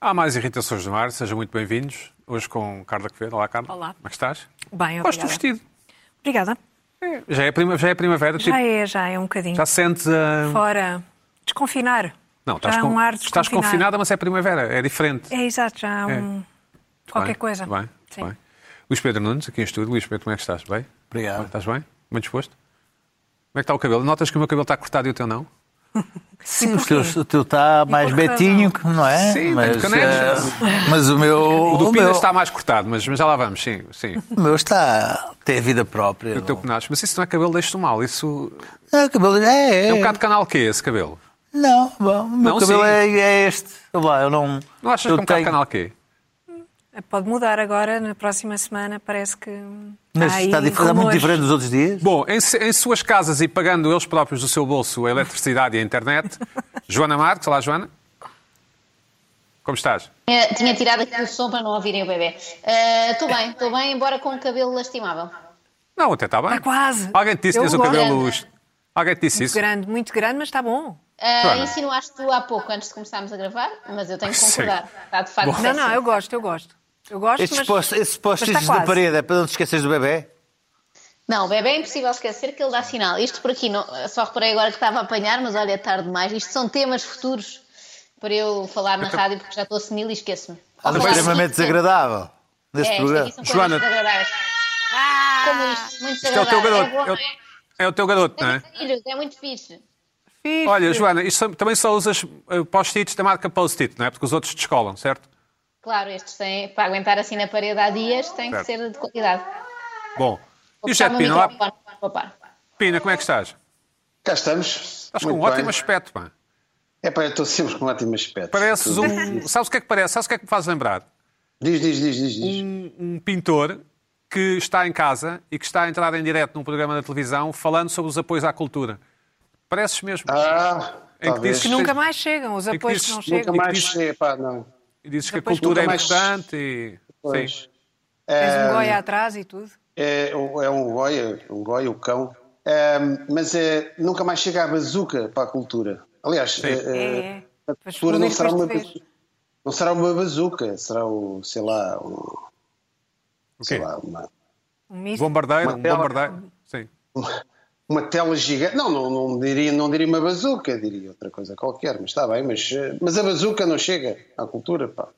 Há mais irritações no ar, sejam muito bem-vindos. Hoje com Carla Quevedo. Olá, Carla. Olá. Como é que estás? Bem, Gosto do obrigada. vestido. Obrigada. É, Já é, prima, já é primavera, tipo, Já é, já é um bocadinho. já sentes a... Fora. Desconfinar. Não, estás, já com- um ar estás confinada, mas é primavera, é diferente. É exato, já há É. um... Qualquer Bem, coisa. Bem, Sim. bem. Luís Pedro Nunes, aqui em estúdio. Luís Pedro, como é que estás? Bem? Obrigado. Bem, Estás bem? Bem disposto? Como é que está o cabelo? Notas que o meu cabelo está cortado e o teu não? Sim, teu, o teu está mais betinho, que não é? Sim, mas, eh, mas o meu, O do o Pina meu, está mais cortado, mas, mas já lá vamos, sim. sim. o meu está tem vida própria. O teu penacho. Mas isso não é cabelo, deixa-te mal. Isso Não, o cabelo é, é, é um bocado de canal que esse cabelo. Não, bom, o meu Não, cabelo é, é este. Lá, eu não. Não achas que é um bocado de tenho- canal que Pode mudar agora, na próxima semana, parece que. Mas está, muito diferente dos outros dias. Bom, em, em suas casas e pagando eles próprios do seu bolso a eletricidade e a internet, Joana Marques, olá Joana. Como estás? Tinha, tinha tirado aqui o som para não ouvirem o bebê. Estou bem, estou bem, embora com o cabelo lastimável. Não, até está bem. Está quase. Alguém te disse que tens o cabelo. Alguém te disse Muito isso? grande, muito grande, mas está bom. Joana. insinuaste tu há pouco, antes de começarmos a gravar, mas eu tenho que concordar. Está de facto Não, não, eu gosto, eu gosto. Eu gosto, Estes mas... postos, esses mas postos está da quase. parede é para não te esqueces do bebê? Não, o bebê é impossível esquecer que ele dá sinal. Isto por aqui, não, só reparei agora que estava a apanhar, mas olha, é tarde demais. Isto são temas futuros para eu falar na rádio, porque já estou senil e esqueço-me. Algo falar extremamente disto, desagradável neste É, programa. Joana. desagradáveis. Como isto, muito Isto é o teu desagradável. garoto. É bom, É é? é o teu garoto, não é? Filhos, é muito fixe. Fixe. Olha, Joana, isto também só usas eh, post-its da marca Post-it, não é? Porque os outros descolam, certo? Claro, estes têm, para aguentar assim na parede há dias, tem que ser de qualidade. Bom. Vou E o Jet Pina? Poupar. Pina, como é que estás? Cá estamos. Estás com um ótimo aspecto, pá. É pá, eu estou sempre com um ótimo aspecto. Pareces um. Sabes o que é que parece? Sabes o que é que me faz lembrar? Diz, diz, diz, diz. diz. um, um pintor que está em casa e que está a entrar em direto num programa da televisão falando sobre os apoios à cultura. Pareces mesmo. Ah, Em que dizes Que nunca mais chegam, os que apoios que dizes não nunca chegam. Nunca mais sei, pá, não. E dizes que a cultura é mais- importante e. Pois. Sim. Tens um goia atrás e tudo. É, é um goi, um goi, o cão. Ah, mas é, nunca mais chega a bazuca para a cultura. Aliás, É, é. a cultura não será, uma, não será uma bazuca, será o, sei lá, um, O sei quê? lá, uma, Um misto. Bombardeiro, Uma um. Sim. uma tela gigante. Não, não, não, diria, não diria uma bazuca, diria outra coisa qualquer, mas está bem, mas, eh, mas a bazuca não chega à cultura, pá.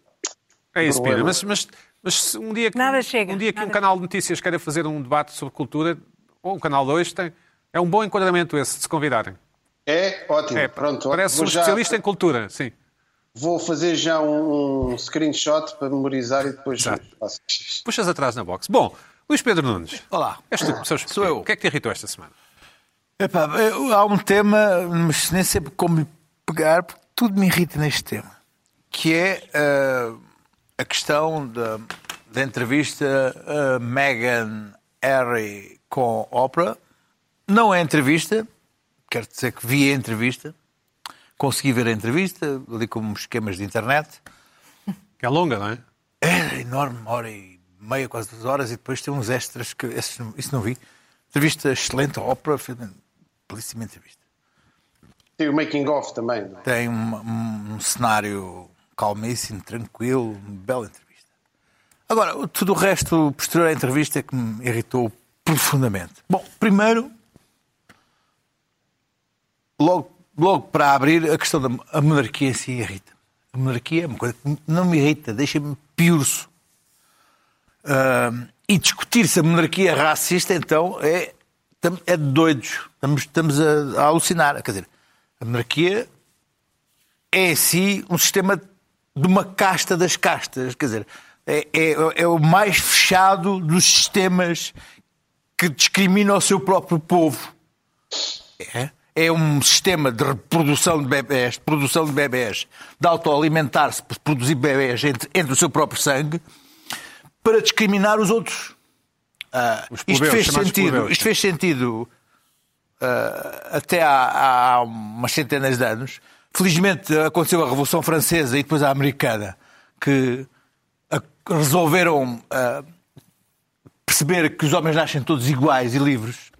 É isso. Pina. Mas, mas, mas um dia que, Nada chega, um, dia que um nada canal de notícias queira fazer um debate sobre cultura, ou um canal 2, tem, é um bom enquadramento esse, de se convidarem. É ótimo, É, pronto. parece um já- especialista em cultura, sim. Vou fazer já um, um screenshot para memorizar e depois faço. Puxas atrás na box. Bom, Luís Pedro Nunes. Olá. És tu, Sou eu. O que é que te irritou esta semana? Epá, eu- há um tema, mas nem sei como pegar, porque tudo me irrita neste tema, que é ah, a questão da, da entrevista a Meghan Harry com Oprah. Não é entrevista, quero dizer que vi a entrevista, consegui ver a entrevista, ali com uns esquemas de internet. Que é longa, não é? Era enorme, uma hora e meia, quase duas horas, e depois tem uns extras que esses isso não vi. Entrevista excelente, a Oprah, uma belíssima entrevista. Tem o making of também. não é? Tem um, um- um cenário calmíssimo, tranquilo, uma bela entrevista. Agora, tudo o resto posterior à entrevista é que me irritou profundamente. Bom, primeiro, logo, logo para abrir, a questão da monarquia em si irrita. A monarquia é uma coisa que não me irrita, deixa-me piurso. Ah, e discutir se a monarquia é racista, então, é, é de doidos. Estamos, estamos a, a alucinar. Quer dizer, a monarquia é em si um sistema de uma casta das castas. Quer dizer, é, é, é o mais fechado dos sistemas que discrimina o seu próprio povo. É, é um sistema de reprodução de bebés, de produção de bebés, de autoalimentar-se produzir bebés entre, entre o seu próprio sangue, para discriminar os outros. Os isto fez sentido, isto fez sentido ah, até há, há umas centenas de anos. Felizmente aconteceu a Revolução Francesa e depois a Americana, que resolveram ah, perceber que os homens nascem todos iguais e livres.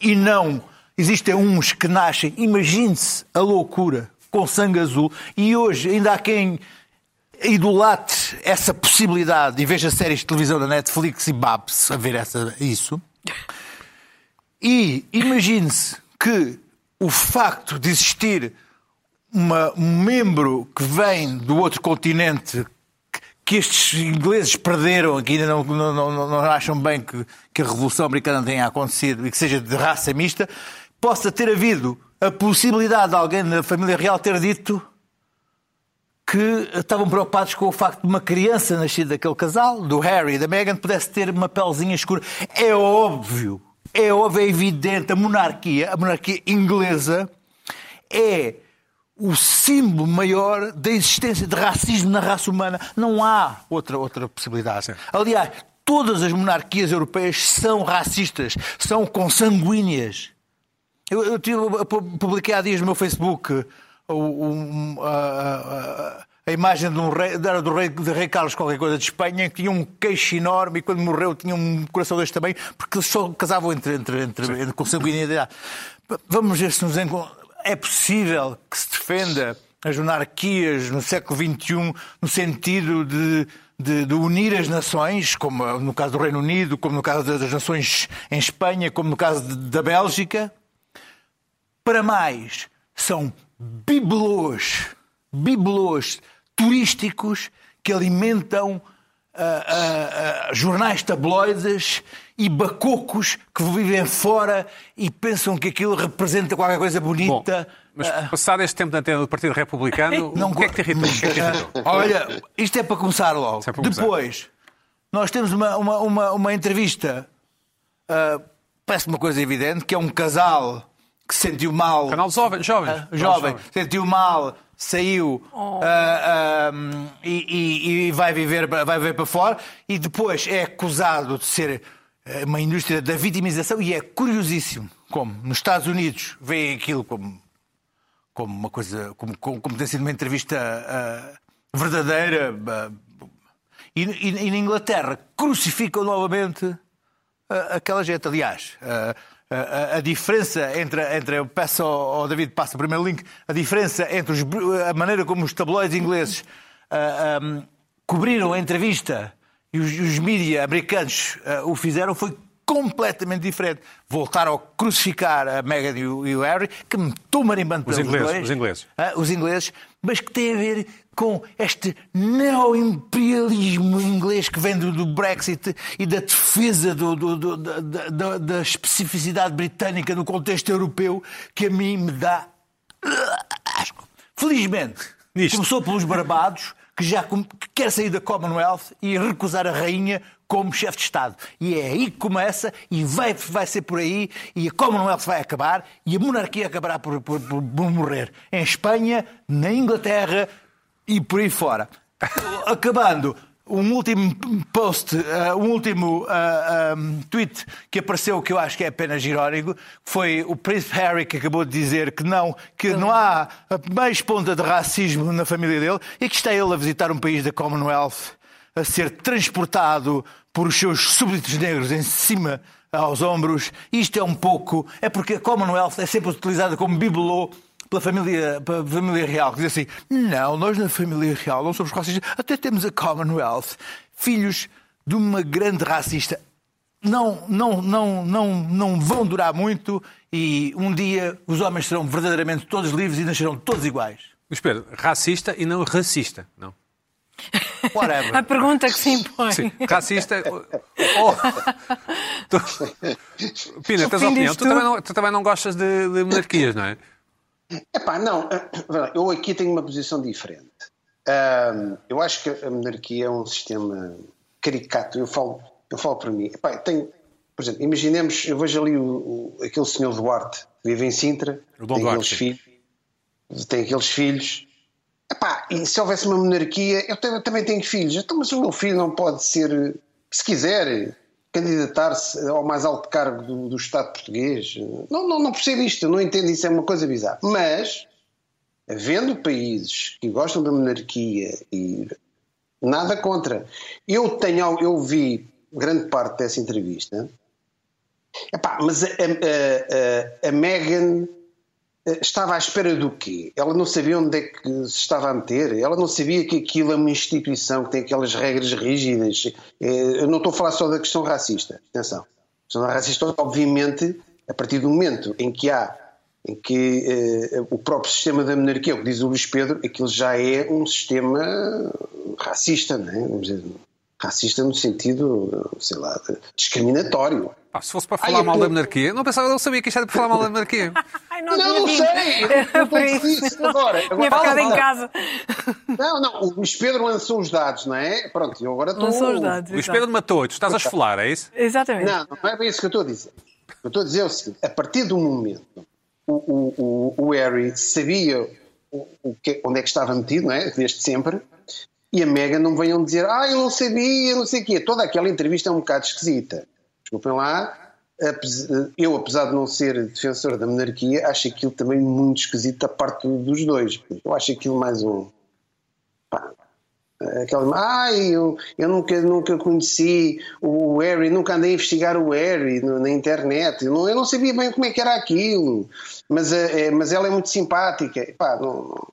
E não existem uns que nascem, imagine-se a loucura, com sangue azul, e hoje ainda há quem idolatre essa possibilidade e veja séries de televisão da Netflix e Babs a ver essa, isso. E imagine-se que o facto de existir uma, um membro que vem do outro continente que estes ingleses perderam, que ainda não, não, não, não acham bem que, que, a Revolução Americana tenha acontecido e que seja de raça mista, possa ter havido a possibilidade de alguém da família real ter dito que estavam preocupados com o facto de uma criança nascida daquele casal, do Harry e da Meghan, pudesse ter uma pelezinha escura. É óbvio, é óbvio, é evidente, a monarquia, a monarquia inglesa é o símbolo maior da existência de racismo na raça humana. Não há outra, outra possibilidade. Sim. Aliás, todas as monarquias europeias são racistas, são consanguíneas. Eu, eu, eu publiquei há dias no meu Facebook um, a, a, imagem de um rei, era do rei, de rei Carlos qualquer coisa de Espanha, que tinha um queixo enorme e quando morreu tinha um coração deste também, porque eles só casavam entre, entre, entre, entre consanguinidade. Vamos ver se nos é possível que se defenda as monarquias no século XXI no sentido de, de, de, unir as nações, como no caso do Reino Unido, como no caso das nações em Espanha, como no caso da Bélgica. Para mais, são bibelôs, bibelôs turísticos que alimentam uh, uh, uh, jornais tabloides e bacocos que vivem fora e pensam que aquilo representa qualquer coisa bonita. Bom, mas passado este tempo de antena do Partido Republicano, não, o que é que te irritou? Que é que irritou? Olha, isto é para começar logo. É para começar. Depois, nós temos uma, uma, uma, uma entrevista, parece uma coisa evidente, que é um casal que se sentiu mal. Canal jovem, jovem. Uh, jovem, sentiu mal, saiu oh. uh, uh, e, e, vai, viver, vai viver para fora e depois é acusado de ser uma indústria da vitimização e é curiosíssimo como nos Estados Unidos veem aquilo como, como uma coisa, como, como, como tem sido uma entrevista uh, verdadeira e, e, e, na Inglaterra crucificam novamente aquela gente. Aliás, a, a, diferença entre, entre eu peço ao, ao David passa o primeiro link, a diferença entre os, a maneira como os tabloides ingleses uh, um, cobriram a entrevista e os, os mídias americanos uh, o fizeram foi completamente diferente. Voltaram a crucificar a Meghan e o, Harry, que me tomam marimbando os ingleses, dois, os ingleses. Os ingleses, mas que tem a ver com este neoimperialismo inglês que vem do, do, Brexit e da defesa do, do, da, da, da especificidade britânica no contexto europeu, que a mim me dá asco. Felizmente, Nisto. começou pelos Barbados, que já que quer sair da Commonwealth e recusar a rainha como chefe de Estado. E é aí que começa e vai, vai ser por aí e a Commonwealth vai acabar e a monarquia acabará por, por, por morrer. Em Espanha, na Inglaterra, e por aí fora. Acabando, um último post, uh, um último uh, eh, um, tweet que apareceu que eu acho que é apenas irónico, foi o Príncipe Harry que acabou de dizer que não, que não há mais ponta de racismo na família dele e que está ele a visitar um país da Commonwealth a ser transportado por os seus súbditos negros em cima aos ombros. Isto é um pouco. É porque a Commonwealth é sempre utilizada como bibelô pela família, pela família real, que diz assim: não, nós na família real não somos racistas, até temos a Commonwealth, filhos de uma grande racista. Não, não, não, não, não vão durar muito e um dia os homens serão verdadeiramente todos livres e nascerão todos iguais. Mas espera, racista e não racista, não? Whatever. A pergunta que se impõe. Sim, racista. Oh. Tu... Pina, tens opinião? Tu também, não, tu também não gostas de, de monarquias, não é? Epá, não, eu aqui tenho uma posição diferente. eu acho que a monarquia é um sistema caricato. Eu falo, eu falo para mim. Epá, tenho, por exemplo, imaginemos, eu vejo ali o, o, aquele senhor Duarte que vive em Sintra, o tem, aqueles filhos, tem aqueles filhos. Epá, e se houvesse uma monarquia, eu também tenho filhos, então, mas o meu filho não pode ser, se quiser, candidatar-se ao mais alto cargo do, do, Estado português. Não, não, não percebo isto, não entendo isso, é uma coisa bizarra. Mas, havendo países que gostam da monarquia e nada contra, eu tenho, eu vi grande parte dessa entrevista. Epá, mas a, a, a, a Meghan estava à espera do quê? Ela não sabia onde é que se estava a meter, ela não sabia que aquilo é uma instituição que tem aquelas regras rígidas. Eh, Eu não estou a falar só da questão racista, atenção. A questão racista, obviamente, a partir do momento em que há em que eh, o próprio sistema da monarquia, o que diz o Luís Pedro, aquilo já é um sistema racista, não é? Vamos dizer, racista no sentido, sei lá, discriminatório. Pá, se fosse para Ai, falar eu mal tô- da monarquia, não pensava, não sabia que isto era para falar mal da monarquia. Ai, não, Não, não sei, não estou isso, agora. Agora, fala, em casa. Não, não, o Luís Pedro lançou os dados, não é? Pronto, eu agora estou. Lançou os dados. Luís. Pedro matou, tu estás a esfolar, é isso? Exatamente. Não, não é bem isso que eu estou a dizer. Eu estou a dizer é o seguinte: a partir do momento o, o, o, o Harry sabia o, o que, onde é que estava metido, não é? Desde sempre, e a Megan não venham dizer, ah, eu não sabia, não sei o quê. Toda aquela entrevista é um bocado esquisita. Desculpem lá. Eu, apesar de não ser defensor da monarquia, acho aquilo também muito esquisito da parte dos dois. Eu acho aquilo mais um. pá, Aquela, ai, eu, eu nunca, nunca conheci o Harry, nunca andei a investigar o Harry na internet, eu não, eu não sabia bem como é que era aquilo, mas, eh, mas ela é muito simpática. Não, não-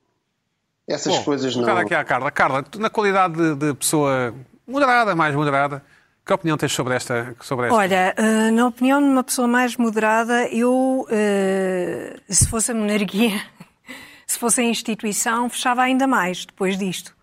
essas Bom, coisas não. aqui à Carla. Carla, tu, na qualidade de, de pessoa moderada, mais moderada, que opinião tens sobre esta? Sobre esta? Olha, eh, na opinião de uma pessoa mais moderada, eu, eh, se fosse a monarquia, se fosse a instituição, fechava ainda mais depois disto.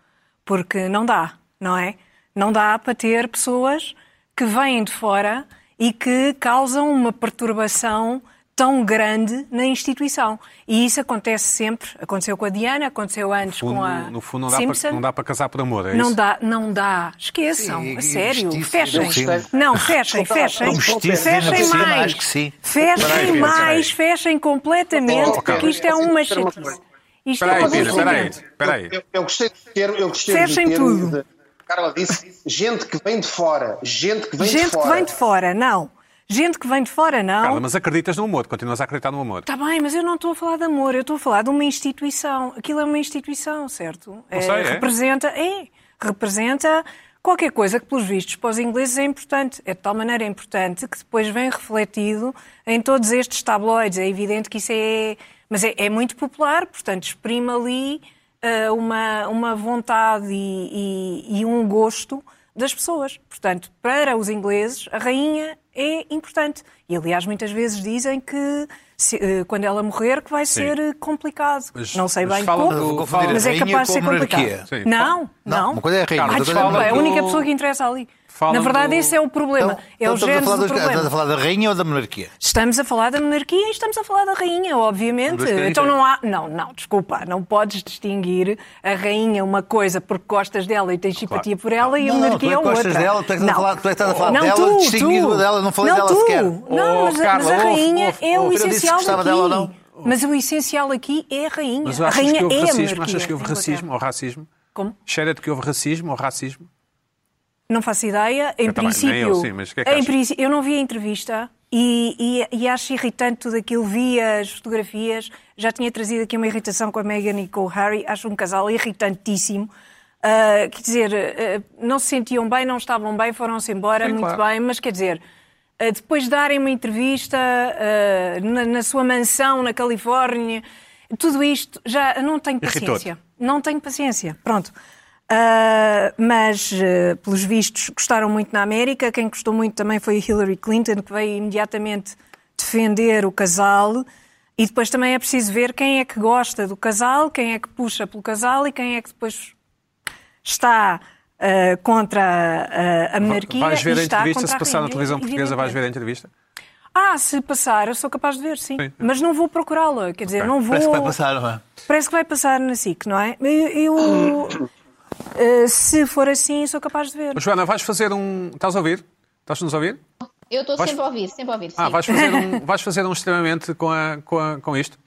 Porque não dá, não é? Não dá para ter pessoas que vêm de fora e que causam uma perturbação tão grande na instituição. E isso acontece sempre. Aconteceu com a Diana, aconteceu antes fundo, com a no fundo não, dá Simpson. para, não dá para casar por amor, é Não isso? dá, não dá. Esqueçam, Sim, a sério. justiça, Fechem. não fechem, fechem. Justiça, Fechem cima, mais. sim. Fechem Peraí, mais, fechem completamente, Oh, porque isto é uma uma chatice. Isto Espera aí, é um Pina, espera aí, aborrecimento. espera aí. Eu, eu gostei de ter, eu gostei Fechem de ter tudo. de- Carla disse gente que vem de fora, gente que vem de Gente fora. que vem de fora, não. Gente que vem de fora, não. Carla, mas acreditas no amor, continuas a acreditar no amor. Está bem, mas eu não estou a falar de amor, eu estou a falar de uma instituição. Aquilo é uma instituição, certo? É, sei, é? Representa, é, representa qualquer coisa que, pelos vistos, para os ingleses é importante. É de tal maneira importante que depois vem refletido em todos estes tabloides. É evidente que isso é. Mas é, é muito popular, portanto, exprime ali ah, uma, uma vontade e, e- e um gosto das pessoas. Portanto, para os ingleses, a rainha é importante. E, aliás, muitas vezes dizem que se- eh, quando ela morrer que vai ser eh, complicado. Mas- não sei bem como, do- mas é capaz de ser complicado. Sim. Não, Não, não. uma coisa é a rainha, Ah, desculpa, é a única pessoa que interessa ali. Fala Na verdade, do- esse é o problema. Então, é o então estamos, a falar do dos- estamos a problema. falar da rainha ou da monarquia? Estamos a falar da monarquia e estamos a falar da rainha, obviamente. Então não há. Não, não, desculpa, não podes distinguir a rainha uma coisa porque gostas dela e tens simpatia por ela e a Não, não, monarquia tu é é que gostas outra. dela, tu é que estás a falar- tu é que estás a falar não, dela, tu, distinguido tu. dela, não falei não, dela tu. sequer. Não, Oh, mas, a- Carla, mas a ouve, rainha ouve, é o que essencial gostava aqui. dela ou não. Mas o essencial aqui é a rainha. Mas a rainha que houve é a monarquia. Achas que houve racismo ou racismo? Como? Cheira-te que houve racismo ou racismo? Não faço ideia. Em Eu também, princípio, nem eu, sim, mas que é que em princípio, eu não vi a entrevista e, e, e acho irritante tudo aquilo. Vi as fotografias, já tinha trazido aqui uma irritação com a Meghan e com o Harry. Acho um casal irritantíssimo. Ah, quer dizer, ah, não se sentiam bem, não estavam bem, foram-se embora, Sim, muito claro. bem, mas quer dizer, ah, depois de darem uma entrevista na, na sua mansão na Califórnia, tudo isto, já não tenho paciência. Não tenho paciência. Pronto. Ah, mas, ah, pelos vistos, gostaram muito na América. Quem gostou muito também foi a Hillary Clinton, que veio imediatamente defender o casal. E depois também é preciso ver quem é que gosta do casal, quem é que puxa pelo casal e quem é que depois está ah, contra ah, a monarquia. Vais ver e a entrevista, se a passar na televisão portuguesa, vais ver a entrevista? Ah, se passar, eu sou capaz de ver, sim. Sim. Mas não vou procurá-la. Quer dizer, não vou. Parece que vai passar, não é? Parece que vai passar na SIC, não é? Eu, eu, eh, se for assim, sou capaz de ver. Mas, Joana, vais fazer um. Estás a ouvir? Estás-nos a ouvir? Eu estou Vais- sempre a ouvir, sempre a ouvir. Ah, sim. vais fazer um, vais fazer um extremamente com, a, com, a- com isto?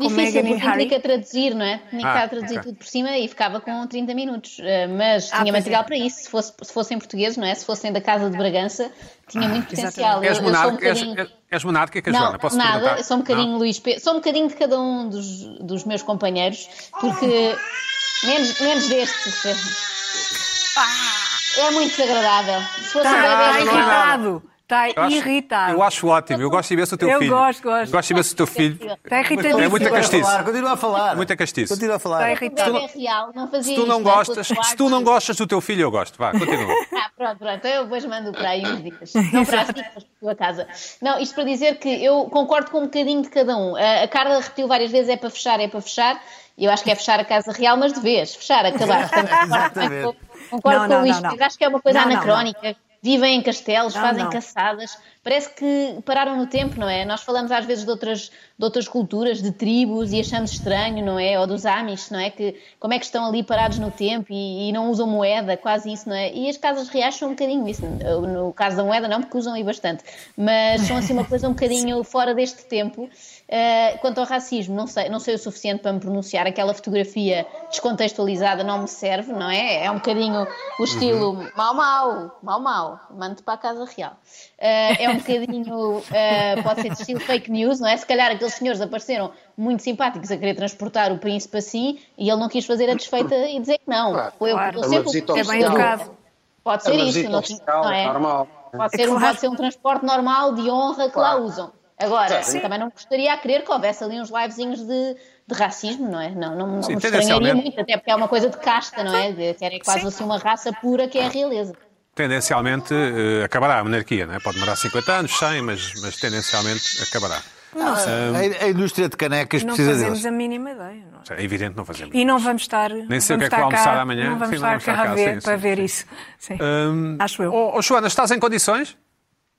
Difícil, porque que traduzir, não é? Tinha que Ah, estar a traduzir ok. tudo por cima e ficava com 30 minutos. Uh, Mas Ah, tinha pois material é. para isso. Se, fosse, se fossem portugueses, não é? Se fossem da Casa de Bragança, tinha muito potencial. És, Eu, eu sou um monarca, és, bocadinho... és monárquica, Não, Joana? Posso nada, perguntar? sou um bocadinho Não? Luís Pedro, sou um bocadinho de cada um dos, dos meus companheiros, porque menos, menos deste. É muito desagradável. Se fosse um Está bebê Tá irritado. Está Eu acho- irritado. Eu acho ótimo. Eu gosto imenso do teu Eu filho. gosto, gosto. Gosto imenso do teu filho. Está irritadíssimo. É muita Continua a castiço. falar, Continua a falar. Muita castiço. Continua a falar. Está irritado. bebê real não fazia Se tu não isto, é? gostas, se tu não gostas do teu filho, eu gosto. Vá, continua. Ah, pronto, pronto. Eu depois mando para aí uns dias. Não para as tua casa. Não, isto para dizer que eu concordo com um bocadinho de cada um. A a Carla repetiu várias vezes: é para fechar, é para fechar. E eu acho que é fechar a Casa Real, mas de vez. Fechar, acabar. Exatamente. Concordo Não, com não, o Luís. não, não. Pedro. Acho que é uma coisa Não, não, anacrónica. Vivem em castelos, Não, fazem não. caçadas. Parece que pararam no tempo, não é? Nós falamos às vezes de outras, de outras culturas, de tribos, e achamos estranho, não é? Ou dos Amish, não é? Que, como é que estão ali parados no tempo e, e não usam moeda, quase isso, não é? E as casas reais são um bocadinho isso. No caso da moeda, não, porque usam aí bastante. Mas são assim uma coisa um bocadinho fora deste tempo. Uh, quanto ao racismo, não sei, não sei o suficiente para me pronunciar. Aquela fotografia descontextualizada não me serve, não é? É um bocadinho o estilo Uhum. mau, mau, mau, mau, mando para a Casa Real. Uh, é um bocadinho, uh, pode ser de estilo fake news, não é? Se calhar aqueles senhores apareceram muito simpáticos a querer transportar o príncipe assim e ele não quis fazer a desfeita e dizer que não. Claro. Foi eu Claro. que É uma visita É bem educado. Pode É ser isto, visita não, oficial, não é? normal. Pode É ser, um, claro. pode ser um transporte normal de honra que Claro. lá usam. Agora, Sim. também não gostaria a crer que houvesse ali uns livezinhos de, de racismo, não é? Não, não, não Sim, me estranharia muito, até porque é uma coisa de casta, não é? De, que é quase assim uma raça pura que é a realeza. Tendencialmente eh, acabará a monarquia, não é? Pode demorar 50 anos, 100, mas, mas tendencialmente acabará. A, a indústria de canecas Não precisa fazemos deles. a mínima ideia. Não é? É evidente não fazemos. E não vamos estar. Nem sei o vamos que é que vou estar cá- almoçar amanhã. Não vamos Sim, não estar vamos cá estar a cá, ver, sim, para sim, ver sim. isso. Sim. Hum, Acho eu. Oh, oh, Joana, estás em condições?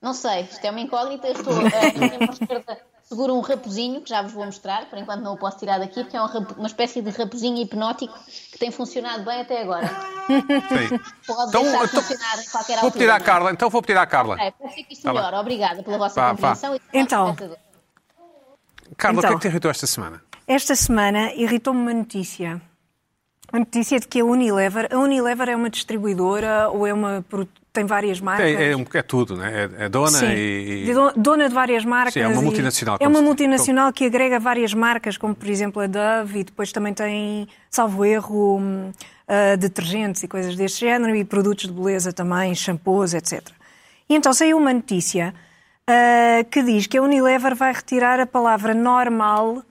Não sei, isto é uma incógnita. Estou, eh, seguro um raposinho, que já vos vou mostrar, por enquanto não o posso tirar daqui, porque é um uma espécie de raposinho hipnótico que tem funcionado bem até agora. Sim. Pode Então, deixar então, funcionar em qualquer Vou altura. pedir à? Carla, então vou pedir à Carla. É, pode ser que isto Tá bem. melhore. Obrigada pela vossa Vá, vá. compreensão. e Então. espectador. Carla, o que é Então. que te irritou esta semana? Esta semana irritou-me uma notícia. Uma notícia de que a Unilever. A Unilever é uma distribuidora ou é uma. Tem várias marcas? É, é, é tudo, né? é, é dona Sim. e. Dona de várias marcas. Sim, é uma multinacional, É uma multinacional que agrega várias marcas, como por exemplo a Dove, e depois também tem, salvo erro, ah, detergentes e coisas deste género, e produtos de beleza também, shampoos, etc. E então saiu uma notícia ah, que diz que a Unilever vai retirar a palavra normal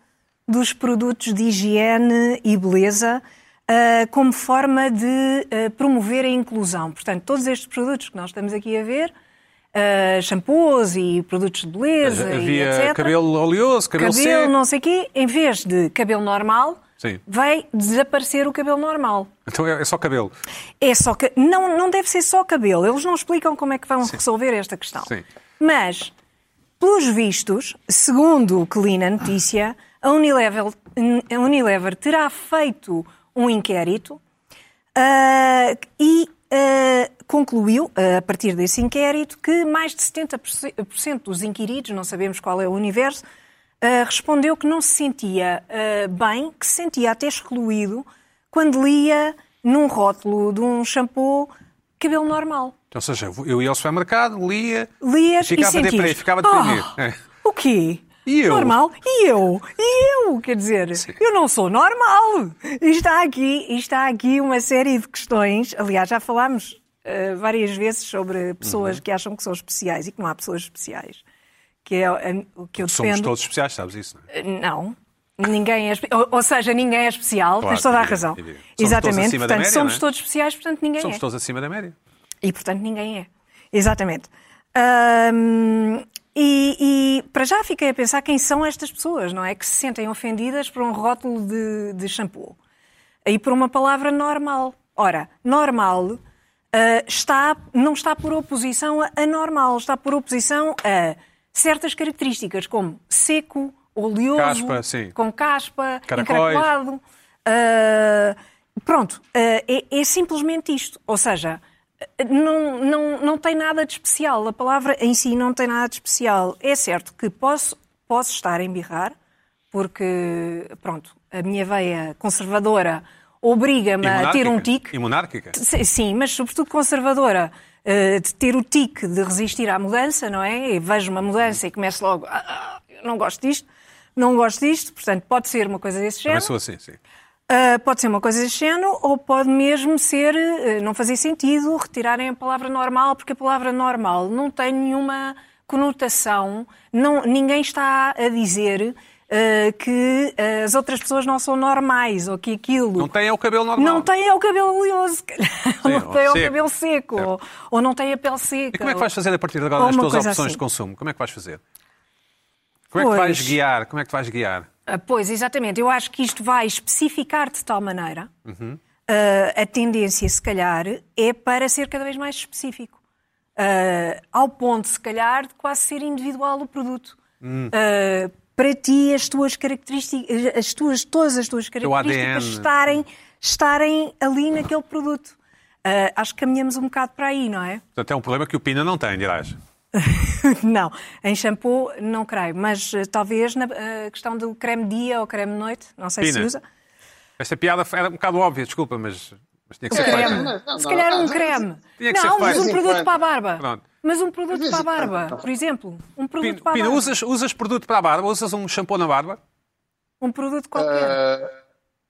dos produtos de higiene e beleza como forma de ah, promover a inclusão. Portanto, todos estes produtos que nós estamos aqui a ver, ah, shampoos e produtos de beleza e Havia etc. cabelo oleoso, cabelo, cabelo, seco. não sei o quê, em vez de cabelo normal, Sim. vai desaparecer o cabelo normal. Então é, é só cabelo. É só que não, não deve ser só cabelo. Eles não explicam como é que vão resolver esta questão. Sim. Mas, pelos vistos, segundo o que li na notícia, a Unilever, a Unilever terá feito um inquérito ah, e ah, concluiu, ah, a partir desse inquérito, que mais de 70% dos inquiridos, não sabemos qual é o universo, respondeu que não se sentia bem, que se sentia até excluído quando lia num rótulo de um shampoo cabelo normal. Ou seja, eu ia ao supermercado, lia. Lias Ficava e sentias... deprimido, ficava deprimido. "Ah, É. O quê? E eu? Normal? E eu? Eu? Quer dizer, eu não sou normal. E está aqui, está aqui uma série de questões. Aliás, já falámos eh, várias vezes sobre pessoas Uhum. que acham que são especiais e que não há pessoas especiais. Que é eh, o que eu Somos defendo. todos especiais, sabes isso? Não é? Não. Ninguém é ou, ou seja, ninguém é especial, Claro, tens toda a razão. Somos todos Exatamente, portanto, média, somos é? todos especiais, portanto ninguém Somos é. todos acima da média. E, portanto, ninguém é. Exatamente. E, e, para já fiquei a pensar quem são estas pessoas, não é? Que se sentem ofendidas por um rótulo de, de shampoo e por uma palavra normal. Ora, normal ah, está, não está por oposição a anormal, está por oposição a certas características, como seco, oleoso, Caspa, com caspa, Caracóis. encaracolado. Ah, pronto, ah, é, é simplesmente isto. Ou seja, não, não, não tem nada de especial. A palavra em si não tem nada de especial. É certo que posso, posso estar a embirrar, porque, pronto, a minha veia conservadora obriga-me a ter um tique. E monárquica? Sim, mas sobretudo conservadora, eh, de ter o tique de resistir à mudança, não é? Vejo uma mudança e começo logo, ah, ah, não gosto disto, não gosto disto, portanto pode ser uma coisa desse Também género. sou assim, sim. Uh, pode ser uma coisa deste género ou pode mesmo ser, uh, não fazer sentido, retirarem a palavra normal, porque a palavra normal não tem nenhuma conotação, não, ninguém está a dizer uh, que as outras pessoas não são normais ou que aquilo. Não têm o cabelo normal. Não têm o cabelo oleoso. Sim, não têm o cabelo seco, ou, ou não têm a pele seca. E como é que vais fazer a partir de agora nas tuas opções assim. de consumo? Como é que vais fazer? Como é que vais guiar? Como é que vais guiar? Ah, Pois, exatamente. Eu acho que isto vai especificar de tal maneira Uhum. ah, a tendência, se calhar, é para ser cada vez mais específico. Ah, ao ponto, se calhar, de quase ser individual o produto. Hum. Ah, para ti, as tuas características, as tuas, todas as tuas características estarem, estarem ali naquele produto. Acho que caminhamos um bocado para aí, não é? Portanto, é um problema que o Pina não tem, dirás. não, em shampoo não creio, mas eh, talvez na eh, questão do creme dia ou creme noite, não sei se Pina. usa. Esta piada era um bocado óbvia, desculpa, mas, mas tinha que ser Creme. feita. não, não, se calhar um não, creme. Tinha que ser Não, mas feito. um produto para a barba. Pronto. Mas um produto para a sim, barba, por exemplo. Um produto Pina, para a Pina, barba. usas, usas produto para a barba? Usas um shampoo na barba? Um produto qualquer. Ah,